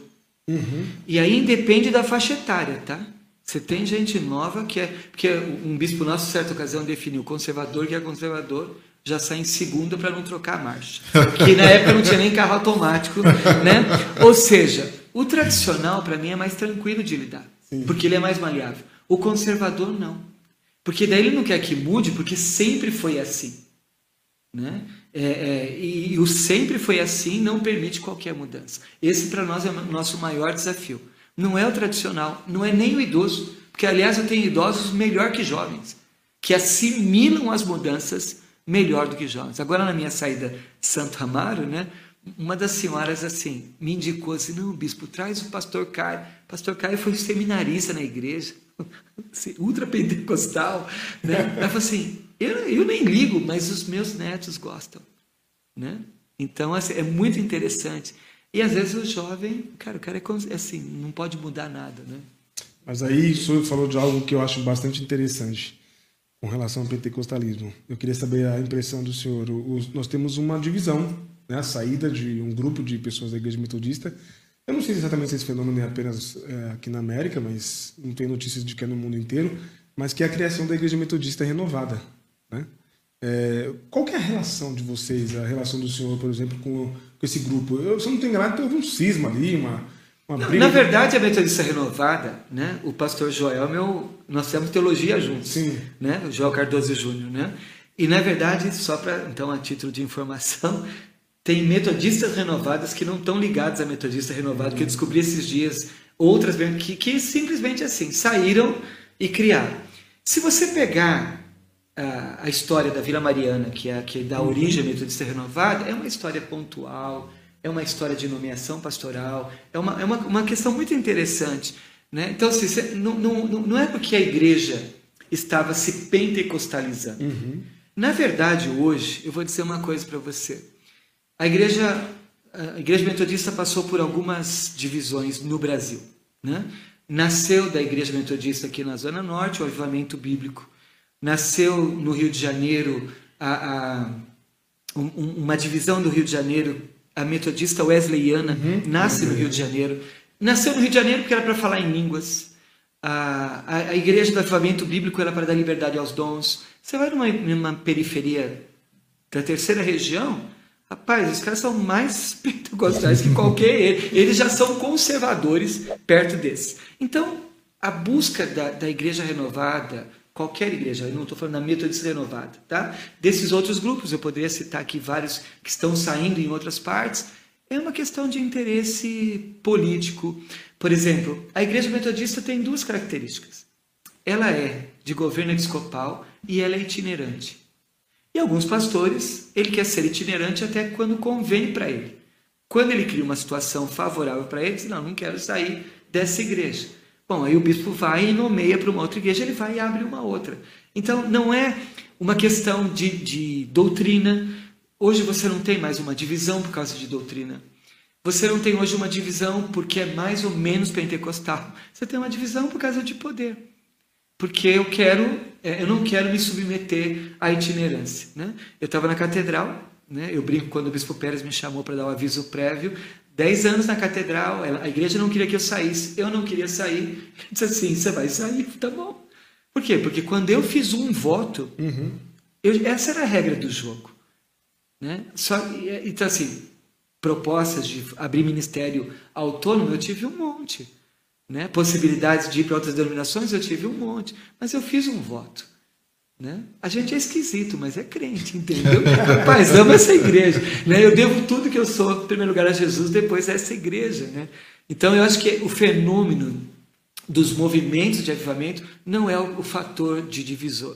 Uhum. E aí independe da faixa etária, tá? Você tem gente nova que é. Porque um bispo nosso, certa ocasião, definiu conservador que é conservador, já sai em segunda para não trocar a marcha. Que na época não tinha nem carro automático, né? Ou seja, o tradicional para mim é mais tranquilo de lidar, Sim. porque ele é mais maleável. O conservador não. Porque daí ele não quer que mude, porque sempre foi assim. Né? É, é, e, e, o sempre foi assim não permite qualquer mudança. Esse para nós é o nosso maior desafio. Não é o tradicional, não é nem o idoso, porque aliás eu tenho idosos melhor que jovens, que assimilam as mudanças melhor do que jovens. Agora na minha saída Santo Amaro, né, uma das senhoras assim me indicou assim, não, bispo, traz o pastor Caio. O pastor Caio foi seminarista na igreja, assim, ultra pentecostal, né? Ela falou assim, eu, eu nem ligo, mas os meus netos gostam, né? Então assim, é muito interessante. E às vezes o jovem, cara, o cara é assim, não pode mudar nada, né? Mas aí o senhor falou de algo que eu acho bastante interessante com relação ao pentecostalismo. Eu queria saber a impressão do senhor. nós temos uma divisão, né, a saída de um grupo de pessoas da igreja metodista. Eu não sei exatamente se esse fenômeno é apenas é, aqui na América, mas não tem notícias de que é no mundo inteiro, mas que é a criação da igreja metodista renovada. Né? É, qual é a relação de vocês, a relação do senhor, por exemplo, com com esse grupo. Eu, se eu não estou enganado, houve um cisma ali, uma. Na verdade, a Metodista Renovada, né, o pastor Joel, meu, nós temos teologia juntos. Sim. Né, o Joel Cardoso Júnior. Né? E, na verdade, só para, então, a título de informação, tem metodistas renovadas que não estão ligados à Metodista Renovada, que eu descobri esses dias, outras que, que simplesmente assim, saíram e criaram. Se você pegar a, a história da Vila Mariana, que é que dá origem à Metodista Renovada, é uma história pontual, é uma história de nomeação pastoral, é uma, é uma, uma questão muito interessante. Né? Então, assim, não, não, não é porque a igreja estava se pentecostalizando. Uhum. Na verdade, hoje, eu vou dizer uma coisa para você. A igreja, a igreja metodista passou por algumas divisões no Brasil. Né? Nasceu da igreja metodista aqui na Zona Norte, o avivamento bíblico nasceu no Rio de Janeiro a, a um, uma divisão do Rio de Janeiro, a metodista wesleyana uhum. nasce no Rio de Janeiro. Nasceu no Rio de Janeiro porque era para falar em línguas. A, a, a, igreja do avivamento bíblico era para dar liberdade aos dons. Você vai numa, numa periferia da terceira região, rapaz, os caras são mais pentecostais que qualquer Eles já são conservadores perto desse. Então, a busca da, da igreja renovada, qualquer igreja, eu não estou falando da metodista renovada, tá? Desses outros grupos, eu poderia citar aqui vários que estão saindo em outras partes, é uma questão de interesse político. Por exemplo, a igreja metodista tem duas características. Ela é de governo episcopal e ela é itinerante. E alguns pastores, ele quer ser itinerante até quando convém para ele. Quando ele cria uma situação favorável para ele, diz, não, não quero sair dessa igreja. Bom, aí o bispo vai e nomeia para uma outra igreja, ele vai e abre uma outra. Então, não é uma questão de, de doutrina. Hoje você não tem mais uma divisão por causa de doutrina. Você não tem hoje uma divisão porque é mais ou menos pentecostal. Você tem uma divisão por causa de poder. Porque eu quero, é, eu não quero me submeter à itinerância. Né? Eu estava na catedral, né? eu brinco quando o bispo Pérez me chamou para dar o um aviso prévio. Dez anos na catedral, a igreja não queria que eu saísse, eu não queria sair. Ele disse assim: você vai sair, tá bom. Por quê? Porque quando eu fiz um voto, uhum. eu, essa era a regra do jogo. Né? Só, então, assim, propostas de abrir ministério autônomo, eu tive um monte. Né? Possibilidades de ir para outras denominações, eu tive um monte. Mas eu fiz um voto. Né? A gente é esquisito, mas é crente, entendeu? Rapaz, amo essa igreja. Né? Eu devo tudo que eu sou, em primeiro lugar, a Jesus, depois a essa igreja. Né? Então, eu acho que o fenômeno dos movimentos de avivamento não é o, fator de divisor.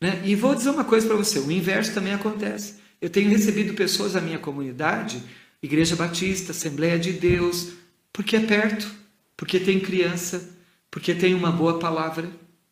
Né? E vou dizer uma coisa para você: o inverso também acontece. Eu tenho recebido pessoas da minha comunidade, Igreja Batista, Assembleia de Deus, porque é perto, porque tem criança, porque tem uma boa palavra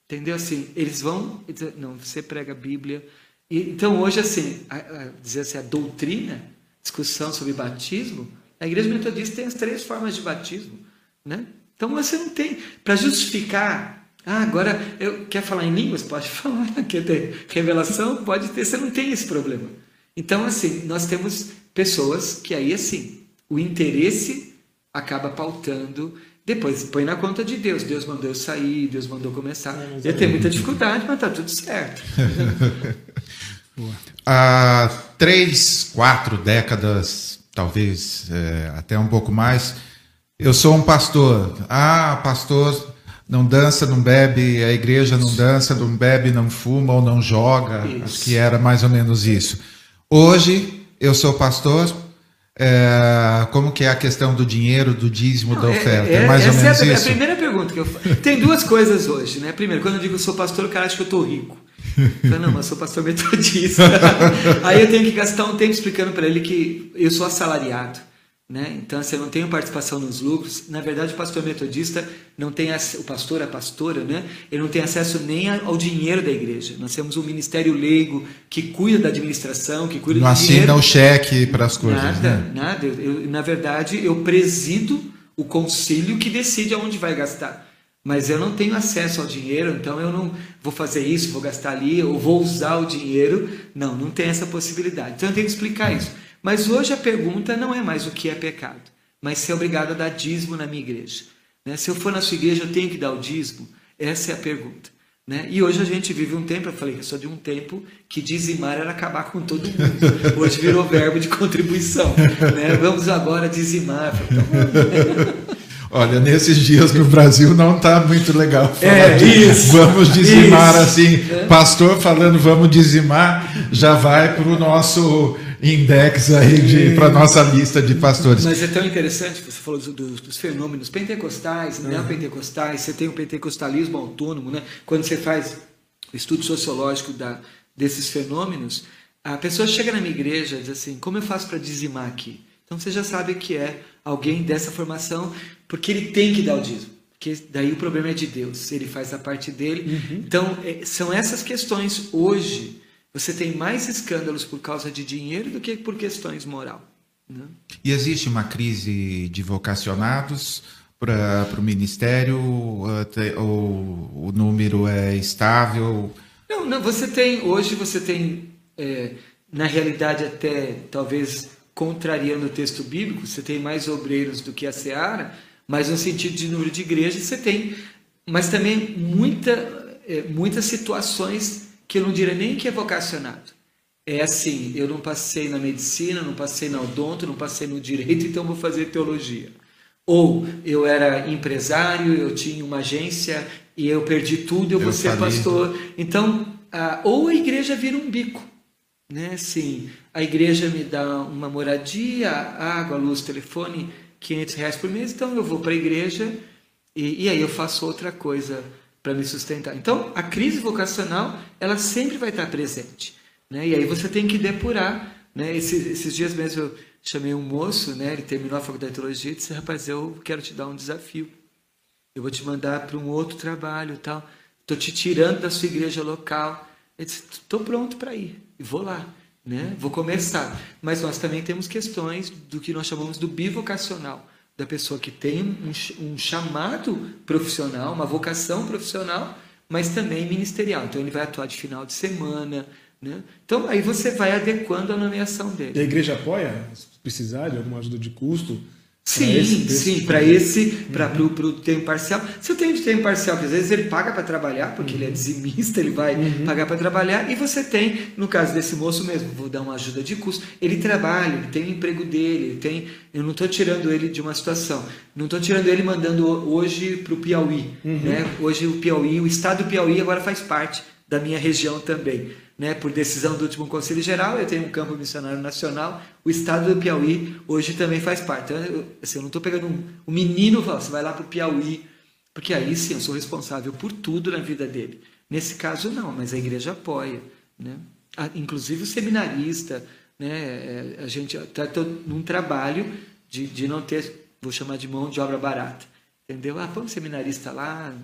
Entendeu? Assim, eles vão. Não, você prega a Bíblia. E, então, hoje, assim, a, a, dizer assim, a doutrina, discussão sobre batismo, a igreja metodista tem as três formas de batismo. Né? Então, você não tem. Para justificar. Ah, agora eu quer falar em línguas? Pode falar. Quer ter revelação? Pode ter. Você não tem esse problema. Então, assim, nós temos pessoas que aí, assim, o interesse acaba pautando. Depois põe na conta de Deus. Deus mandou eu sair, Deus mandou começar. eu tenho muita dificuldade, mas tá tudo certo. Há três, quatro décadas, talvez é, até um pouco mais, eu sou um pastor. Ah, pastor não dança, não bebe, a igreja não dança, não bebe, não fuma ou não joga. Isso. Acho que era mais ou menos isso. Hoje eu sou pastor. É, como que é a questão do dinheiro, do dízimo, não, da é, oferta? É, é mais ou menos é a, isso? É a primeira pergunta que eu faço. Tem duas coisas hoje, né? Primeiro, quando eu digo sou pastor, o cara acha que eu estou rico. Falo, não, mas sou pastor metodista. Aí eu tenho que gastar um tempo explicando para ele que eu sou assalariado. Né? Então, se eu não tenho participação nos lucros, na verdade, o pastor metodista não tem o pastor, a pastora, né? Ele não tem acesso nem ao dinheiro da igreja. Nós temos um ministério leigo que cuida da administração, que cuida não do dinheiro. Não assina o cheque para as coisas. Nada, né? nada. Eu, na verdade, eu presido o concílio que decide aonde vai gastar. Mas eu não tenho acesso ao dinheiro, então eu não vou fazer isso, vou gastar ali, ou vou usar o dinheiro. Não, não tem essa possibilidade. Então eu tenho que explicar isso. Mas hoje a pergunta não é mais o que é pecado, mas ser obrigado a dar dízimo na minha igreja. Né? Se eu for na sua igreja, eu tenho que dar o dízimo? Essa é a pergunta. Né? E hoje a gente vive um tempo, eu falei que eu sou de um tempo que dizimar era acabar com todo mundo. Hoje virou verbo de contribuição. Né? Vamos agora dizimar. Olha, nesses dias no Brasil não está muito legal falar é, de isso, vamos dizimar isso. assim. É. Pastor falando vamos dizimar, já vai para o nosso index aí para nossa lista de pastores. Mas é tão interessante, você falou dos, dos fenômenos pentecostais, uhum. neopentecostais, você tem o pentecostalismo autônomo, né? quando você faz o estudo sociológico da, desses fenômenos, a pessoa chega na minha igreja e diz assim, como eu faço para dizimar aqui? Então você já sabe que é alguém dessa formação, porque ele tem que dar o dízimo. Porque daí o problema é de Deus, ele faz a parte dele. Uhum. Então, é, são essas questões hoje você tem mais escândalos por causa de dinheiro do que por questões moral. Né? E existe uma crise de vocacionados para o ministério? Ou o número é estável? Não, não, você tem, hoje você tem, é, na realidade, até talvez contrariando o texto bíblico, você tem mais obreiros do que a seara, mas no sentido de número de igrejas você tem, mas também muita, é, muitas situações que eu não diria nem que é vocacionado. É assim, eu não passei na medicina, não passei na odonto, não passei no direito, então vou fazer teologia. Ou eu era empresário, eu tinha uma agência e eu perdi tudo, eu, eu vou ser falei. pastor. Então, a, ou a igreja vira um bico. Né? Sim, a igreja me dá uma moradia, água, luz, telefone, 500 reais por mês, então eu vou para a igreja e, e aí eu faço outra coisa para me sustentar. Então, a crise vocacional, ela sempre vai estar presente. Né? E aí você tem que depurar. Né? Esses, esses dias mesmo eu chamei um moço, né? ele terminou a faculdade de teologia e disse, rapaz, eu quero te dar um desafio. Eu vou te mandar para um outro trabalho tal. Estou te tirando da sua igreja local. Ele disse, estou pronto para ir. E vou lá. Né? Vou começar. Mas nós também temos questões do que nós chamamos do bivocacional da pessoa que tem um, um chamado profissional, uma vocação profissional, mas também ministerial. Então ele vai atuar de final de semana. Né? Então aí você vai adequando a nomeação dele. E a igreja apoia, se precisar de alguma ajuda de custo? Sim, sim, para esse, para uhum. o tempo parcial. Se eu tenho de tempo parcial, que às vezes ele paga para trabalhar, porque uhum. ele é uhum. dizimista, ele vai uhum. pagar para trabalhar, e você tem, no caso desse moço mesmo, vou dar uma ajuda de custo, ele trabalha, ele tem o emprego dele, ele tem, eu não estou tirando ele de uma situação, não estou tirando ele mandando hoje para o Piauí. Uhum. Né? Hoje o Piauí, o estado do Piauí agora faz parte da minha região também né, por decisão do último Conselho Geral, eu tenho um campo missionário nacional, o estado do Piauí hoje também faz parte. Então, eu, assim, eu não estou pegando um, um menino e falando, você vai lá para o Piauí, porque aí sim eu sou responsável por tudo na vida dele. Nesse caso, não, mas a igreja apoia. Né? A, inclusive o seminarista, né, é, a gente está num trabalho de, de não ter, vou chamar de mão de obra barata. Entendeu? Ah, põe um seminarista lá,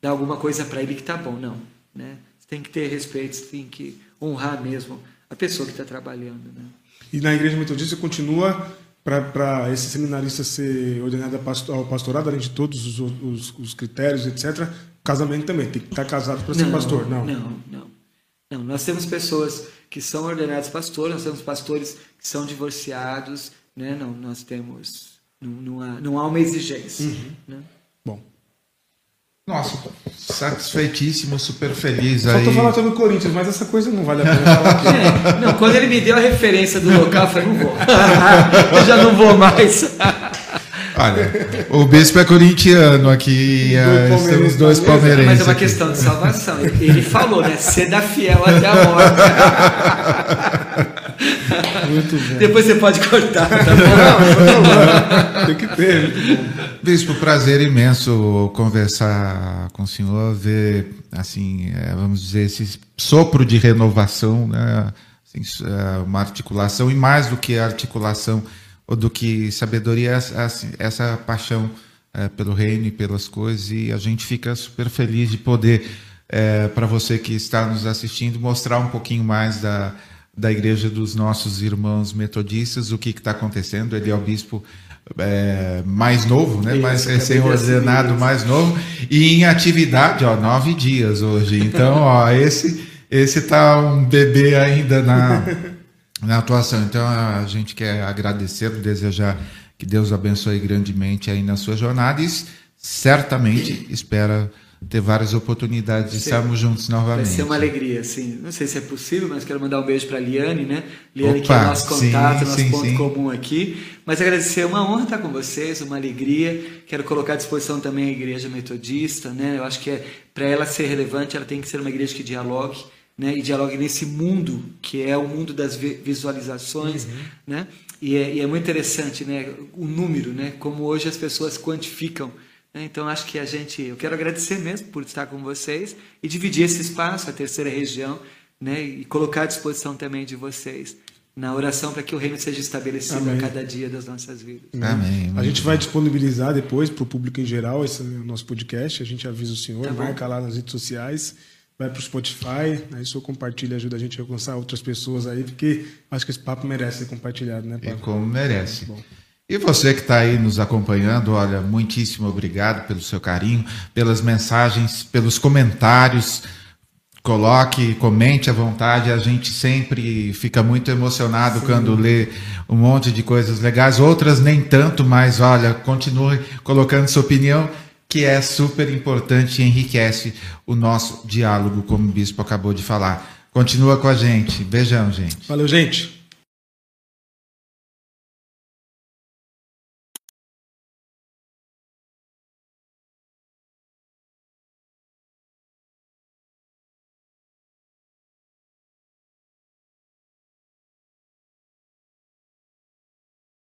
dá alguma coisa para ele que tá bom. Não. Né? Tem que ter respeito, tem que honrar mesmo a pessoa que está trabalhando. Né? E na igreja metodista continua para esse seminarista ser ordenado ao pastorado, além de todos os, os, os critérios, etc., casamento também, tem que estar casado para ser pastor, não? Não, não. Não, nós temos pessoas que são ordenadas pastores, nós temos pastores que são divorciados, né? Não, nós temos Não, não, há, não há uma exigência. Uhum. Né? Nossa, satisfeitíssimo, super feliz Só aí. Só tô falando sobre o Corinthians, mas essa coisa não vale a pena falar aqui. É, não, quando ele me deu a referência do local, eu falei, não vou. eu já não vou mais. Olha, o bispo é corintiano aqui, uh, temos dois palmeirenses. Mas é uma aqui. questão de salvação. Ele falou, né? Seda fiel até a morte. Muito bom. Depois você pode cortar, tá bom? Tem que ter. Bispo, prazer imenso conversar com o senhor, ver, assim, é, vamos dizer, esse sopro de renovação, né? Assim, uma articulação, e mais do que articulação, ou do que sabedoria, assim, essa paixão é, pelo reino e pelas coisas, e a gente fica super feliz de poder, é, para você que está nos assistindo, mostrar um pouquinho mais da, da igreja dos nossos irmãos metodistas, o que está acontecendo. Ele é o bispo é, mais novo, né? mais recém-ordenado, mais novo, e em atividade, ó, nove dias hoje. Então, ó, esse esse está um bebê ainda na, na atuação. Então, a gente quer agradecer, desejar que Deus abençoe grandemente aí na sua jornada e certamente espera ter várias oportunidades de estarmos juntos novamente. Vai ser uma alegria, sim. Não sei se é possível, mas quero mandar um beijo para a Liane, né? Liane, Opa, que é nosso contato, sim, nosso sim, ponto sim. comum aqui. Mas agradecer, é uma honra estar com vocês, uma alegria. Quero colocar à disposição também a Igreja Metodista, né? Eu acho que é, para ela ser relevante, ela tem que ser uma igreja que dialogue. Né, e dialogue nesse mundo que é o mundo das visualizações, uhum. né? E é, e é, muito interessante, né? O número, né? Como hoje as pessoas quantificam então, acho que a gente. Eu quero agradecer mesmo por estar com vocês e dividir esse espaço, a terceira região, né, e colocar à disposição também de vocês na oração para que o reino seja estabelecido Amém. a cada dia das nossas vidas. Amém. A gente vai disponibilizar depois para o público em geral esse nosso podcast. A gente avisa o senhor, tá marca lá nas redes sociais, vai para o Spotify, aí o senhor compartilha, ajuda a gente a alcançar outras pessoas aí, porque acho que esse papo merece ser compartilhado, né, Paulo? E como merece. Bom. E você que está aí nos acompanhando, olha, muitíssimo obrigado pelo seu carinho, pelas mensagens, pelos comentários. Coloque, comente à vontade. A gente sempre fica muito emocionado Sim. quando lê um monte de coisas legais, outras nem tanto, mas olha, continue colocando sua opinião, que é super importante e enriquece o nosso diálogo, como o bispo acabou de falar. Continua com a gente. Beijão, gente. Valeu, gente.